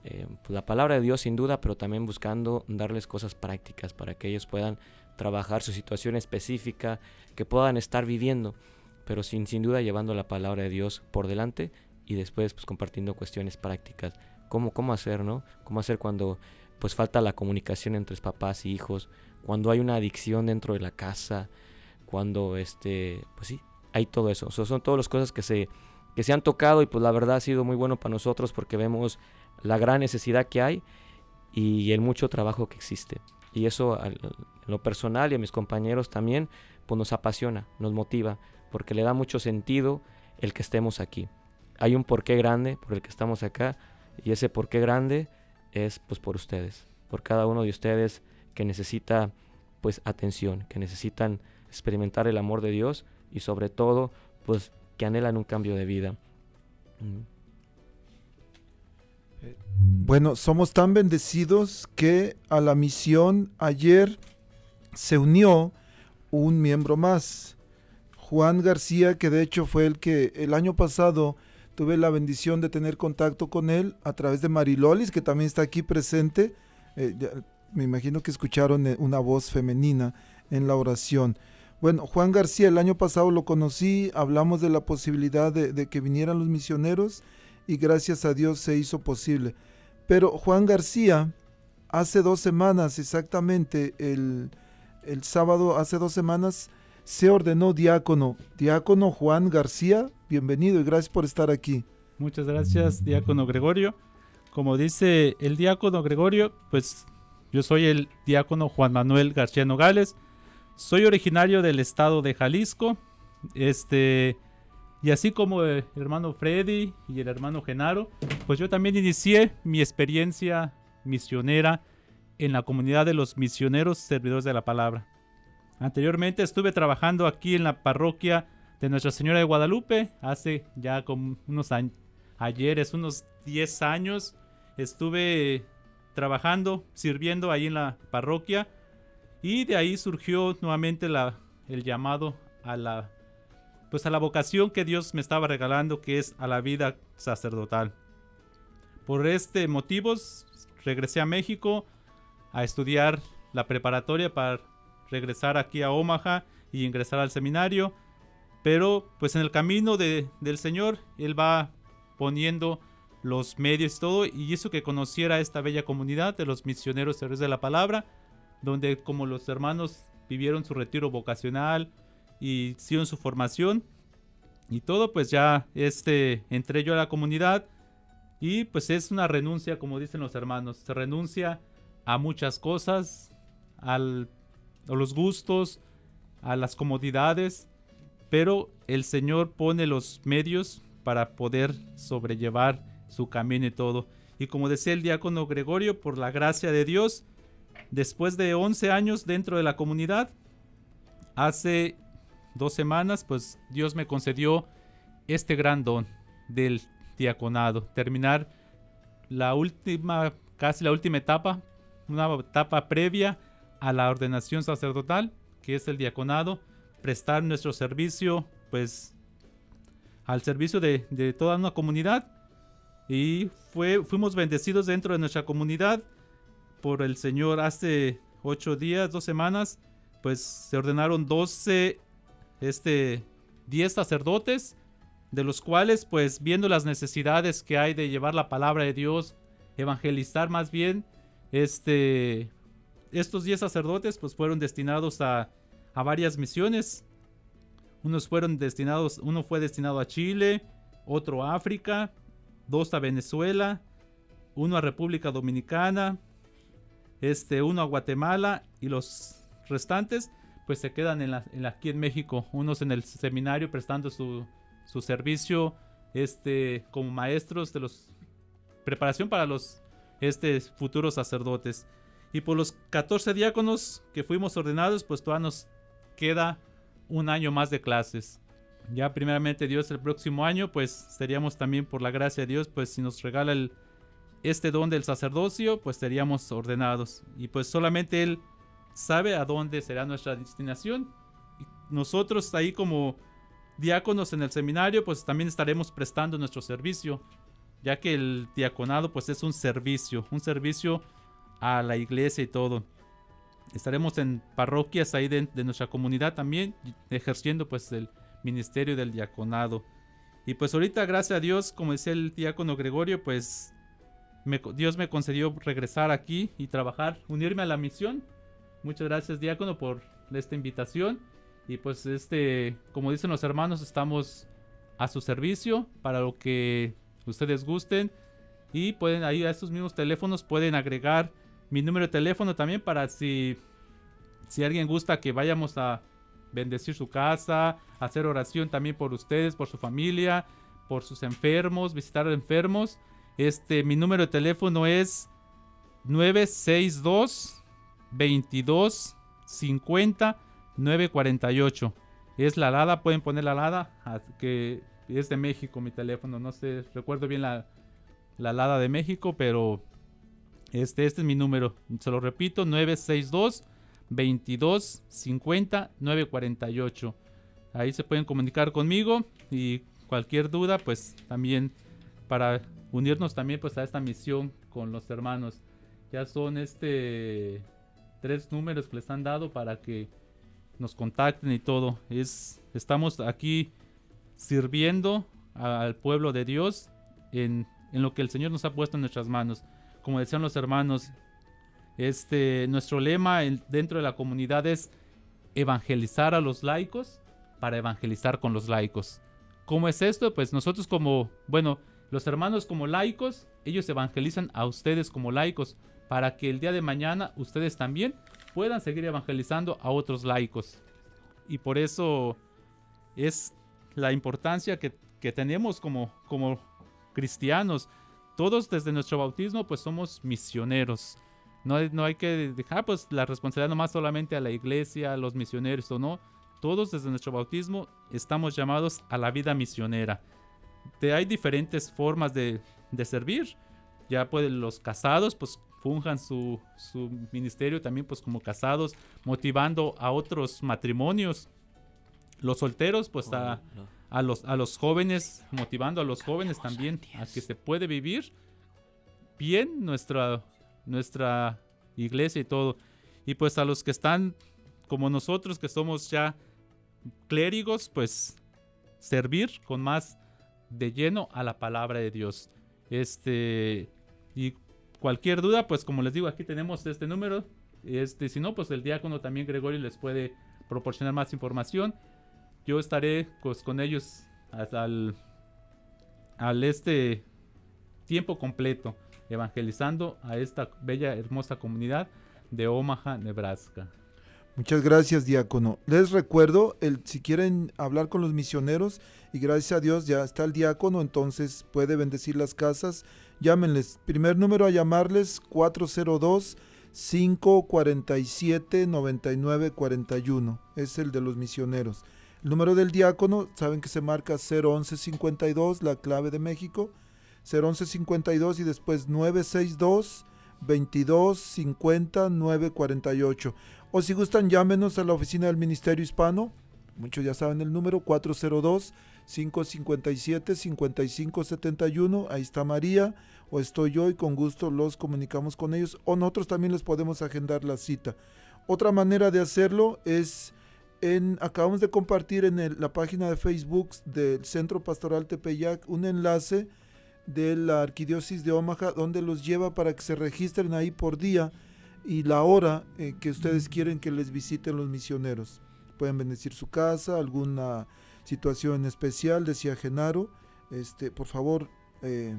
eh, pues, la palabra de Dios sin duda, pero también buscando darles cosas prácticas para que ellos puedan trabajar su situación específica, que puedan estar viviendo, pero sin, sin duda llevando la palabra de Dios por delante y después pues compartiendo cuestiones prácticas. Cómo, cómo hacer, ¿no? Cómo hacer cuando pues falta la comunicación entre papás y hijos, cuando hay una adicción dentro de la casa, cuando este, pues sí, hay todo eso. son todas las cosas que se, que se han tocado y pues la verdad ha sido muy bueno para nosotros porque vemos la gran necesidad que hay y el mucho trabajo que existe. Y eso en lo personal y a mis compañeros también, pues nos apasiona, nos motiva, porque le da mucho sentido el que estemos aquí. Hay un porqué grande por el que estamos acá y ese porqué grande es pues por ustedes, por cada uno de ustedes que necesita pues atención, que necesitan experimentar el amor de Dios y sobre todo pues que anhelan un cambio de vida. Mm. Bueno, somos tan bendecidos que a la misión ayer se unió un miembro más, Juan García, que de hecho fue el que el año pasado tuve la bendición de tener contacto con él a través de Marilolis, que también está aquí presente. Eh, me imagino que escucharon eh, una voz femenina en la oración. Bueno, Juan García, el año pasado lo conocí, hablamos de la posibilidad de que vinieran los misioneros y gracias a Dios se hizo posible. Pero Juan García, hace dos semanas exactamente, el, sábado, hace dos semanas, se ordenó diácono. Diácono Juan García, bienvenido y gracias por estar aquí. Muchas gracias, diácono Gregorio. Como dice el diácono Gregorio, pues yo soy el diácono Juan Manuel García Nogales. Soy originario del estado de Jalisco. Este, y así como el hermano Freddy y el hermano Genaro, pues yo también inicié mi experiencia misionera en la comunidad de los misioneros servidores de la palabra. Anteriormente estuve trabajando aquí en la parroquia de Nuestra Señora de Guadalupe hace ya como unos años, ayeres, unos 10 años. Estuve trabajando, sirviendo ahí en la parroquia y de ahí surgió nuevamente la, el llamado a la pues a la vocación que Dios me estaba regalando, que es a la vida sacerdotal. Por este motivo regresé a México a estudiar la preparatoria para regresar aquí a Omaha y ingresar al seminario. Pero pues en el camino del Señor, Él va poniendo los medios y todo, y hizo que conociera esta bella comunidad de los misioneros servidores de la palabra, donde como los hermanos vivieron su retiro vocacional, y hicieron su formación y todo, pues ya este, entré yo a la comunidad y pues es una renuncia, como dicen los hermanos, se renuncia a muchas cosas, al, a los gustos, a las comodidades, pero el Señor pone los medios para poder sobrellevar su camino y todo. Y como decía el diácono Gregorio, por la gracia de Dios, después de 11 años dentro de la comunidad, hace dos semanas, pues Dios me concedió este gran don del diaconado, terminar la última, casi la última etapa, una etapa previa a la ordenación sacerdotal, que es el diaconado, prestar nuestro servicio, pues, al servicio de, de toda una comunidad. Y fue, fuimos bendecidos dentro de nuestra comunidad por el Señor hace ocho días, dos semanas, pues se ordenaron 12 este, 10 sacerdotes, de los cuales, pues viendo las necesidades que hay de llevar la palabra de Dios, evangelizar más bien, este, estos 10 sacerdotes pues fueron destinados a, a varias misiones. Unos fueron destinados, uno fue destinado a Chile, otro a África, dos a Venezuela, uno a República Dominicana, este, uno a Guatemala y los restantes pues se quedan en aquí en México, unos en el seminario prestando su, servicio este, como maestros de los preparación para los este, futuros sacerdotes. Y por los 14 diáconos que fuimos ordenados, pues todavía nos queda un año más de clases. Ya primeramente Dios el próximo año, pues seríamos también por la gracia de Dios, pues si nos regala el, este don del sacerdocio, pues seríamos ordenados. Y pues solamente Él sabe a dónde será nuestra destinación. Nosotros ahí como diáconos en el seminario, pues también estaremos prestando nuestro servicio, ya que el diaconado pues es un servicio, un servicio a la iglesia y todo. Estaremos en parroquias ahí de, nuestra comunidad también, ejerciendo pues el ministerio del diaconado. Y pues ahorita, gracias a Dios, como decía el diácono Gregorio, pues Dios me concedió regresar aquí y trabajar, unirme a la misión. Muchas gracias, diácono, por esta invitación. Y pues este, como dicen los hermanos, estamos a su servicio para lo que ustedes gusten. Y pueden ahí a estos mismos teléfonos pueden agregar mi número de teléfono también para si, si alguien gusta que vayamos a bendecir su casa, hacer oración también por ustedes, por su familia, por sus enfermos, visitar enfermos. Este, mi número de teléfono es 962 22 50 948. Es la alada, pueden poner la alada, que es de México mi teléfono, no sé, recuerdo bien la, la alada de México, pero este, este es mi número, se lo repito, 962 22 50 948. Ahí se pueden comunicar conmigo y cualquier duda, pues también para unirnos también pues a esta misión con los hermanos. Ya son este tres números que les han dado para que nos contacten y todo. Es, estamos aquí sirviendo al pueblo de Dios en, en, lo que el Señor nos ha puesto en nuestras manos. Como decían los hermanos, este, nuestro lema dentro de la comunidad es evangelizar a los laicos para evangelizar con los laicos. ¿Cómo es esto? Pues nosotros como, bueno, los hermanos como laicos, ellos evangelizan a ustedes como laicos para que el día de mañana ustedes también puedan seguir evangelizando a otros laicos. Y por eso es la importancia que, tenemos como, como cristianos. Todos desde nuestro bautismo pues somos misioneros. No, no hay que dejar pues la responsabilidad nomás solamente a la iglesia, a los misioneros o no. Todos desde nuestro bautismo estamos llamados a la vida misionera. Hay diferentes formas de, de servir. Ya pueden los casados pues funjan su, su ministerio también pues como casados, motivando a otros matrimonios. Los solteros pues a, a, los, a los jóvenes, motivando a los jóvenes también a que se puede vivir bien nuestra, nuestra iglesia y todo. Y pues a los que están como nosotros que somos ya clérigos, pues servir con más de lleno a la palabra de Dios. Este y Cualquier duda, pues como les digo, aquí tenemos este número. Este, si no, pues el diácono también Gregorio les puede proporcionar más información. Yo estaré pues, con ellos hasta al, este tiempo completo, evangelizando a esta bella, hermosa comunidad de Omaha, Nebraska. Muchas gracias, diácono. Les recuerdo, el, si quieren hablar con los misioneros, y gracias a Dios ya está el diácono, entonces puede bendecir las casas Llámenles. Primer número a llamarles 402 547 9941. Es el de los misioneros. El número del diácono, saben que se marca 01152, la clave de México. 01152 y después 962 22 50 948. O si gustan, llámenos a la oficina del Ministerio Hispano. Muchos ya saben el número 402 557-5571, ahí está María, o estoy yo y con gusto los comunicamos con ellos, o nosotros también les podemos agendar la cita. Otra manera de hacerlo es, en, acabamos de compartir en la página de Facebook del Centro Pastoral Tepeyac un enlace de la Arquidiócesis de Omaha donde los lleva para que se registren ahí por día y la hora eh, que ustedes quieren que les visiten los misioneros. Pueden bendecir su casa, alguna situación especial, decía Genaro, este, por favor, eh,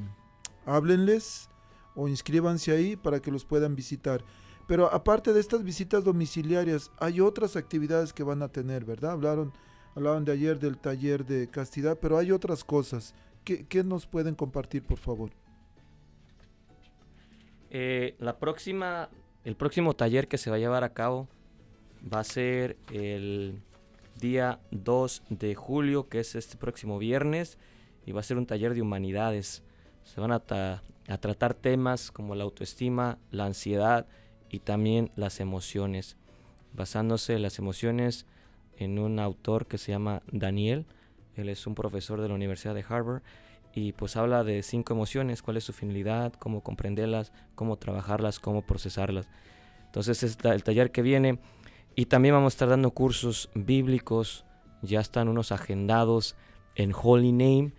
háblenles o inscríbanse ahí para que los puedan visitar. Pero aparte de estas visitas domiciliarias, hay otras actividades que van a tener, ¿verdad? Hablaron, hablaban de ayer del taller de castidad, pero hay otras cosas. ¿Qué, qué nos pueden compartir, por favor? Eh, la próxima, el próximo taller que se va a llevar a cabo va a ser el día 2 de julio, que es este próximo viernes, y va a ser un taller de humanidades. Se van a, a tratar temas como la autoestima, la ansiedad y también las emociones. basándose las emociones en un autor que se llama Daniel. Él es un profesor de la Universidad de Harvard y pues habla de cinco emociones, cuál es su finalidad, cómo comprenderlas, cómo trabajarlas, cómo procesarlas. Entonces es el taller que viene y también vamos a estar dando cursos bíblicos, ya están unos agendados en Holy Name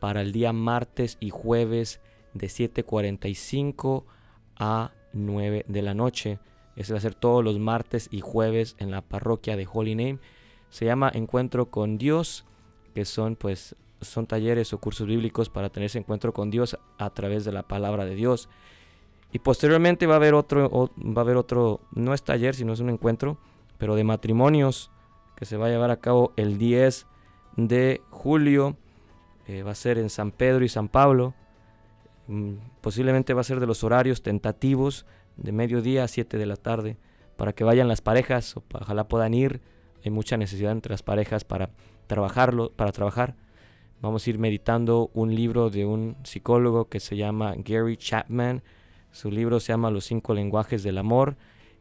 para el día martes y jueves de 7.45 a 9 de la noche. Ese va a ser todos los martes y jueves en la parroquia de Holy Name. Se llama Encuentro con Dios, que son pues son talleres o cursos bíblicos para tener ese encuentro con Dios a través de la palabra de Dios. Y posteriormente va a haber otro, va a haber otro, no es taller, sino es un encuentro, pero de matrimonios que se va a llevar a cabo el 10 de julio. Eh, va a ser en San Pedro y San Pablo. Mm, posiblemente va a ser de los horarios tentativos de mediodía a 7 de la tarde para que vayan las parejas, o ojalá puedan ir. Hay mucha necesidad entre las parejas para trabajarlo, para trabajar. Vamos a ir meditando un libro de un psicólogo que se llama Gary Chapman. Su libro se llama Los cinco lenguajes del amor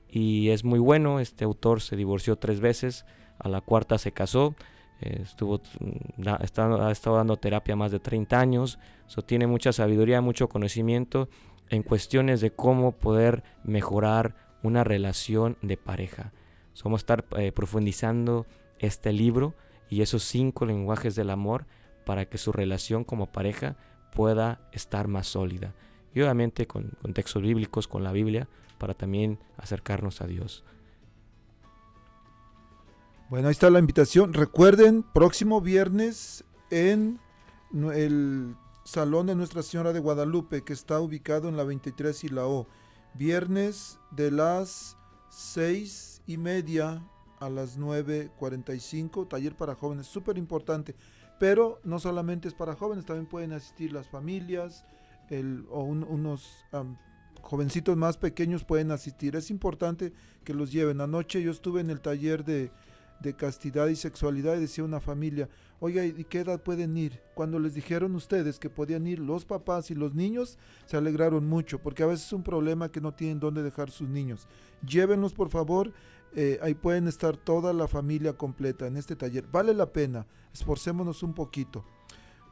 y es muy bueno. Este autor se divorció tres veces, a la cuarta se casó. Estuvo, mm, ha estado dando terapia más de 30 años. So, tiene mucha sabiduría, mucho conocimiento en cuestiones de cómo poder mejorar una relación de pareja. vamos a estar eh, profundizando este libro y esos cinco lenguajes del amor para que su relación como pareja pueda estar más sólida. Y obviamente con, con textos bíblicos, con la Biblia, para también acercarnos a Dios. Bueno, ahí está la invitación. Recuerden, próximo viernes en el Salón de Nuestra Señora de Guadalupe, que está ubicado en la 23 y la O. Viernes de las 6 y media a las 9.45, taller para jóvenes, súper importante. Pero no solamente es para jóvenes, también pueden asistir las familias o unos jovencitos más pequeños pueden asistir. Es importante que los lleven. Anoche yo estuve en el taller de de castidad y sexualidad y decía una familia, oiga, ¿y qué edad pueden ir? Cuando les dijeron ustedes que podían ir los papás y los niños, se alegraron mucho, porque a veces es un problema que no tienen dónde dejar sus niños. Llévenlos por favor, eh, ahí pueden estar toda la familia completa en este taller. Vale la pena, esforcémonos un poquito.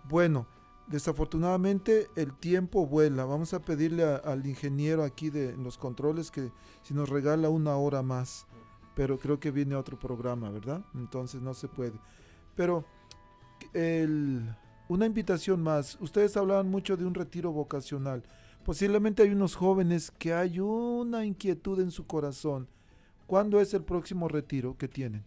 Bueno, desafortunadamente el tiempo vuela. Vamos a pedirle al ingeniero aquí de los controles que si nos regala una hora más pero creo que viene otro programa, ¿verdad? Entonces no se puede. Pero una invitación más. Ustedes hablaban mucho de un retiro vocacional. Posiblemente hay unos jóvenes que hay una inquietud en su corazón. ¿Cuándo es el próximo retiro que tienen?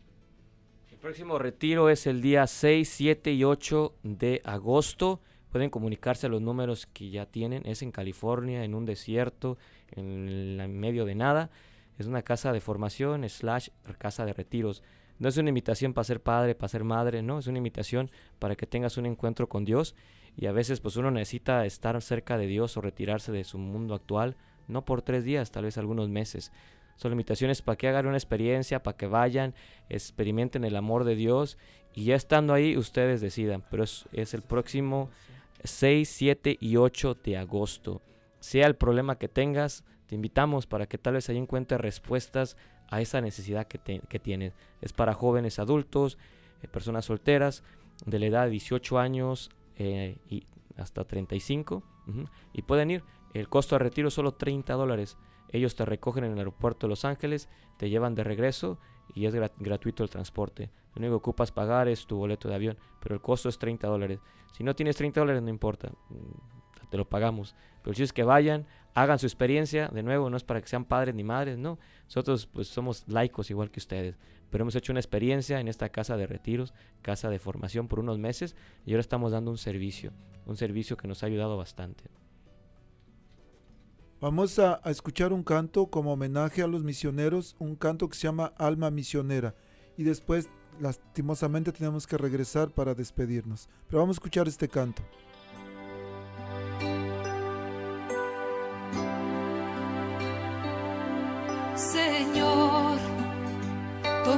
El próximo retiro es el día 6, 7 y 8 de agosto. Pueden comunicarse los números que ya tienen. Es en California, en un desierto, en medio de nada. Es una casa de formación slash casa de retiros. No es una invitación para ser padre, para ser madre, no, es una invitación para que tengas un encuentro con Dios y a veces pues uno necesita estar cerca de Dios o retirarse de su mundo actual, no por tres días, tal vez algunos meses. Son invitaciones para que hagan una experiencia, para que vayan, experimenten el amor de Dios y ya estando ahí ustedes decidan, pero es, es el próximo 6, 7 y 8 de agosto. Sea el problema que tengas, te invitamos para que tal vez ahí encuentres respuestas a esa necesidad que, tienes. Es para jóvenes adultos, eh, personas solteras, de la edad de 18 años eh, y hasta 35. y pueden ir. El costo de retiro es solo 30 dólares. Ellos te recogen en el aeropuerto de Los Ángeles, te llevan de regreso y es gratuito el transporte. Lo único que ocupas pagar es tu boleto de avión, pero el costo es 30 dólares. Si no tienes 30 dólares, no importa, mm, te lo pagamos. Pero si es que vayan, hagan su experiencia, de nuevo, no es para que sean padres ni madres, no. Nosotros pues somos laicos igual que ustedes, pero hemos hecho una experiencia en esta casa de retiros, casa de formación por unos meses y ahora estamos dando un servicio, un servicio que nos ha ayudado bastante. Vamos a, escuchar un canto como homenaje a los misioneros, un canto que se llama Alma Misionera y después lastimosamente tenemos que regresar para despedirnos. Pero vamos a escuchar este canto.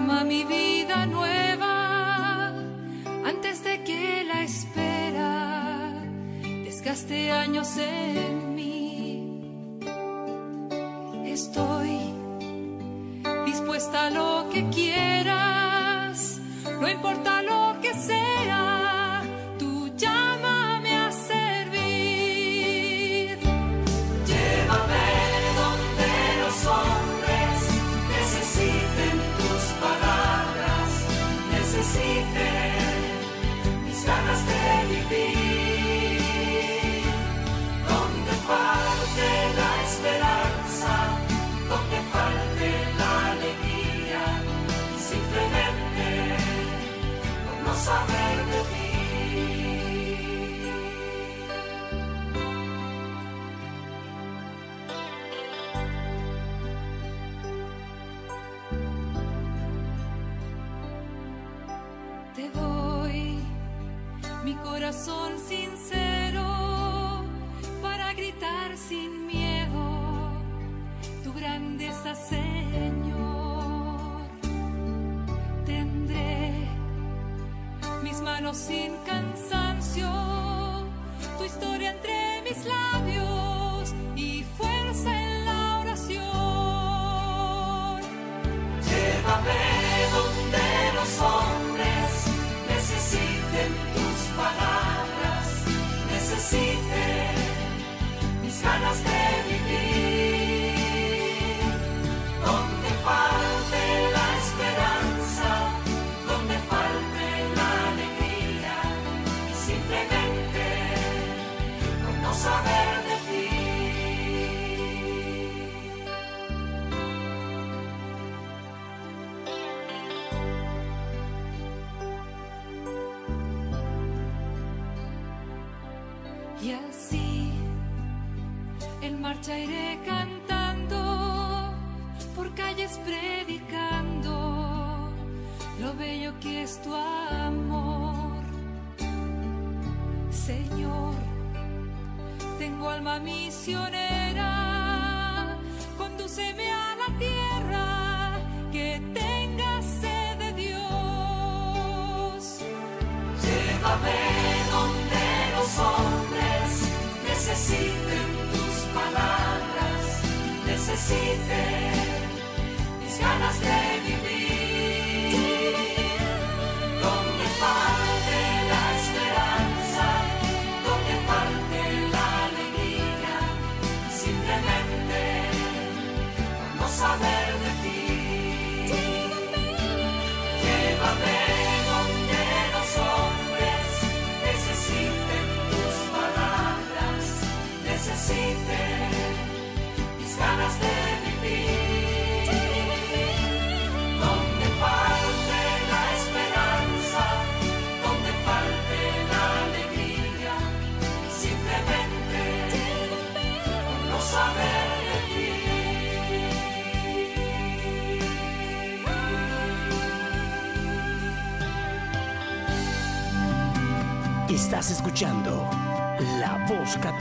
Toma mi vida nueva antes de que la espera desgaste años en mí. Estoy dispuesta a lo que quieras, no importa sin cansancio, tu historia entre mis labios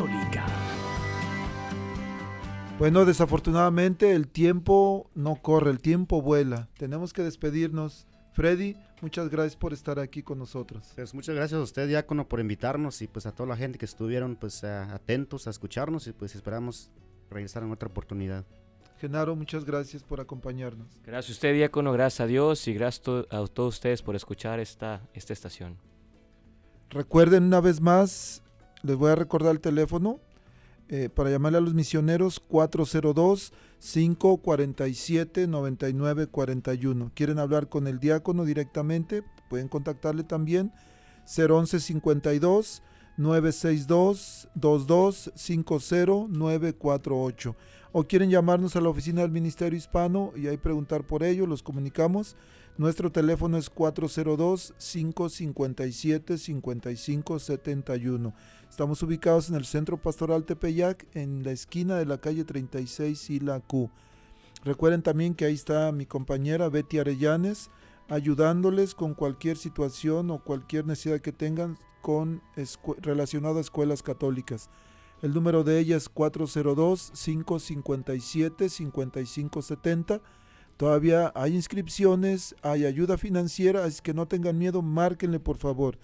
Católica. Bueno, desafortunadamente el tiempo no corre, el tiempo vuela. Tenemos que despedirnos. Freddy, muchas gracias por estar aquí con nosotros. Pues muchas gracias a usted, Diácono, por invitarnos y pues a toda la gente que estuvieron pues a- atentos a escucharnos y pues esperamos regresar en otra oportunidad. Genaro, muchas gracias por acompañarnos. Gracias a usted, diácono, gracias a Dios y gracias to- a todos ustedes por escuchar esta, esta estación. Recuerden una vez más, les voy a recordar el teléfono eh, para llamarle a los misioneros 402-547-9941. ¿Quieren hablar con el diácono directamente? Pueden contactarle también 011 52 962 2250 948 o quieren llamarnos a la oficina del Ministerio Hispano y ahí preguntar por ello, los comunicamos. Nuestro teléfono es 402-557-5571. Estamos ubicados en el Centro Pastoral Tepeyac, en la esquina de la calle 36 y la Q. Recuerden también que ahí está mi compañera Betty Arellanes ayudándoles con cualquier situación o cualquier necesidad que tengan con relacionado a escuelas católicas. El número de ella es 402-557-5570. Todavía hay inscripciones, hay ayuda financiera, así que no tengan miedo, márquenle por favor.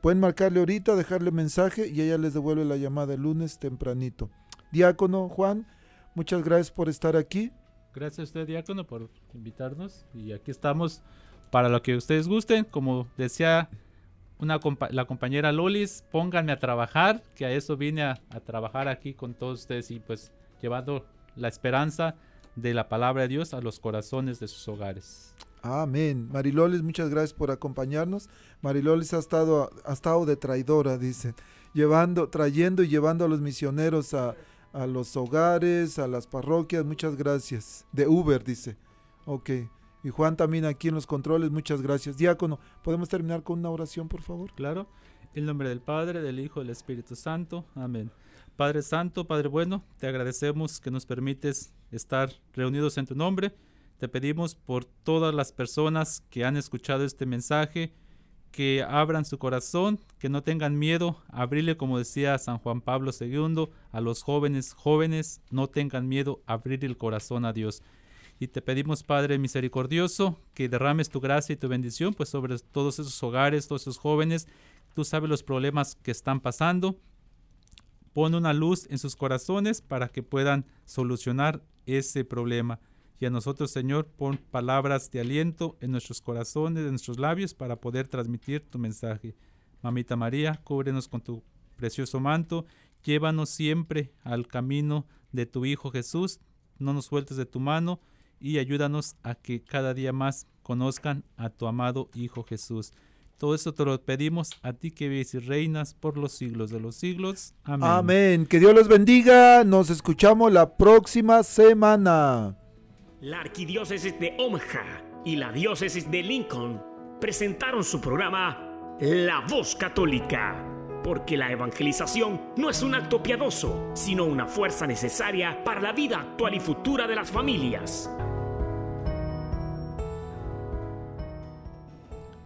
Pueden marcarle ahorita, dejarle mensaje y ella les devuelve la llamada el lunes tempranito. Diácono Juan, muchas gracias por estar aquí. Gracias a usted, diácono, por invitarnos. Y aquí estamos para lo que ustedes gusten. Como decía una la compañera Lolis, pónganme a trabajar, que a eso vine a, a trabajar aquí con todos ustedes y pues llevando la esperanza de la palabra de Dios a los corazones de sus hogares. Amén. Marilolis, muchas gracias por acompañarnos. Marilolis ha estado, ha estado de traidora, dice, llevando, trayendo y llevando a los misioneros a, a los hogares, a las parroquias. Muchas gracias. De Uber, dice. Ok. Y Juan también aquí en los controles, muchas gracias. Diácono, ¿podemos terminar con una oración, por favor? Claro. En nombre del Padre, del Hijo del Espíritu Santo. Amén. Padre Santo, Padre Bueno, te agradecemos que nos permites estar reunidos en tu nombre. Te pedimos por todas las personas que han escuchado este mensaje, que abran su corazón, que no tengan miedo, abrirle, como decía San Juan Pablo II, a los jóvenes, jóvenes, no tengan miedo, abrir el corazón a Dios. Y te pedimos, Padre misericordioso, que derrames tu gracia y tu bendición, pues sobre todos esos hogares, todos esos jóvenes, tú sabes los problemas que están pasando, Pon una luz en sus corazones para que puedan solucionar ese problema. Y a nosotros, Señor, pon palabras de aliento en nuestros corazones, en nuestros labios, para poder transmitir tu mensaje. Mamita María, cúbrenos con tu precioso manto, llévanos siempre al camino de tu Hijo Jesús, no nos sueltes de tu mano y ayúdanos a que cada día más conozcan a tu amado Hijo Jesús. Todo esto te lo pedimos a ti que vives y reinas por los siglos de los siglos. Amén. Amén. Que Dios los bendiga. Nos escuchamos la próxima semana. La arquidiócesis de Omaha y la diócesis de Lincoln presentaron su programa La Voz Católica. Porque la evangelización no es un acto piadoso, sino una fuerza necesaria para la vida actual y futura de las familias.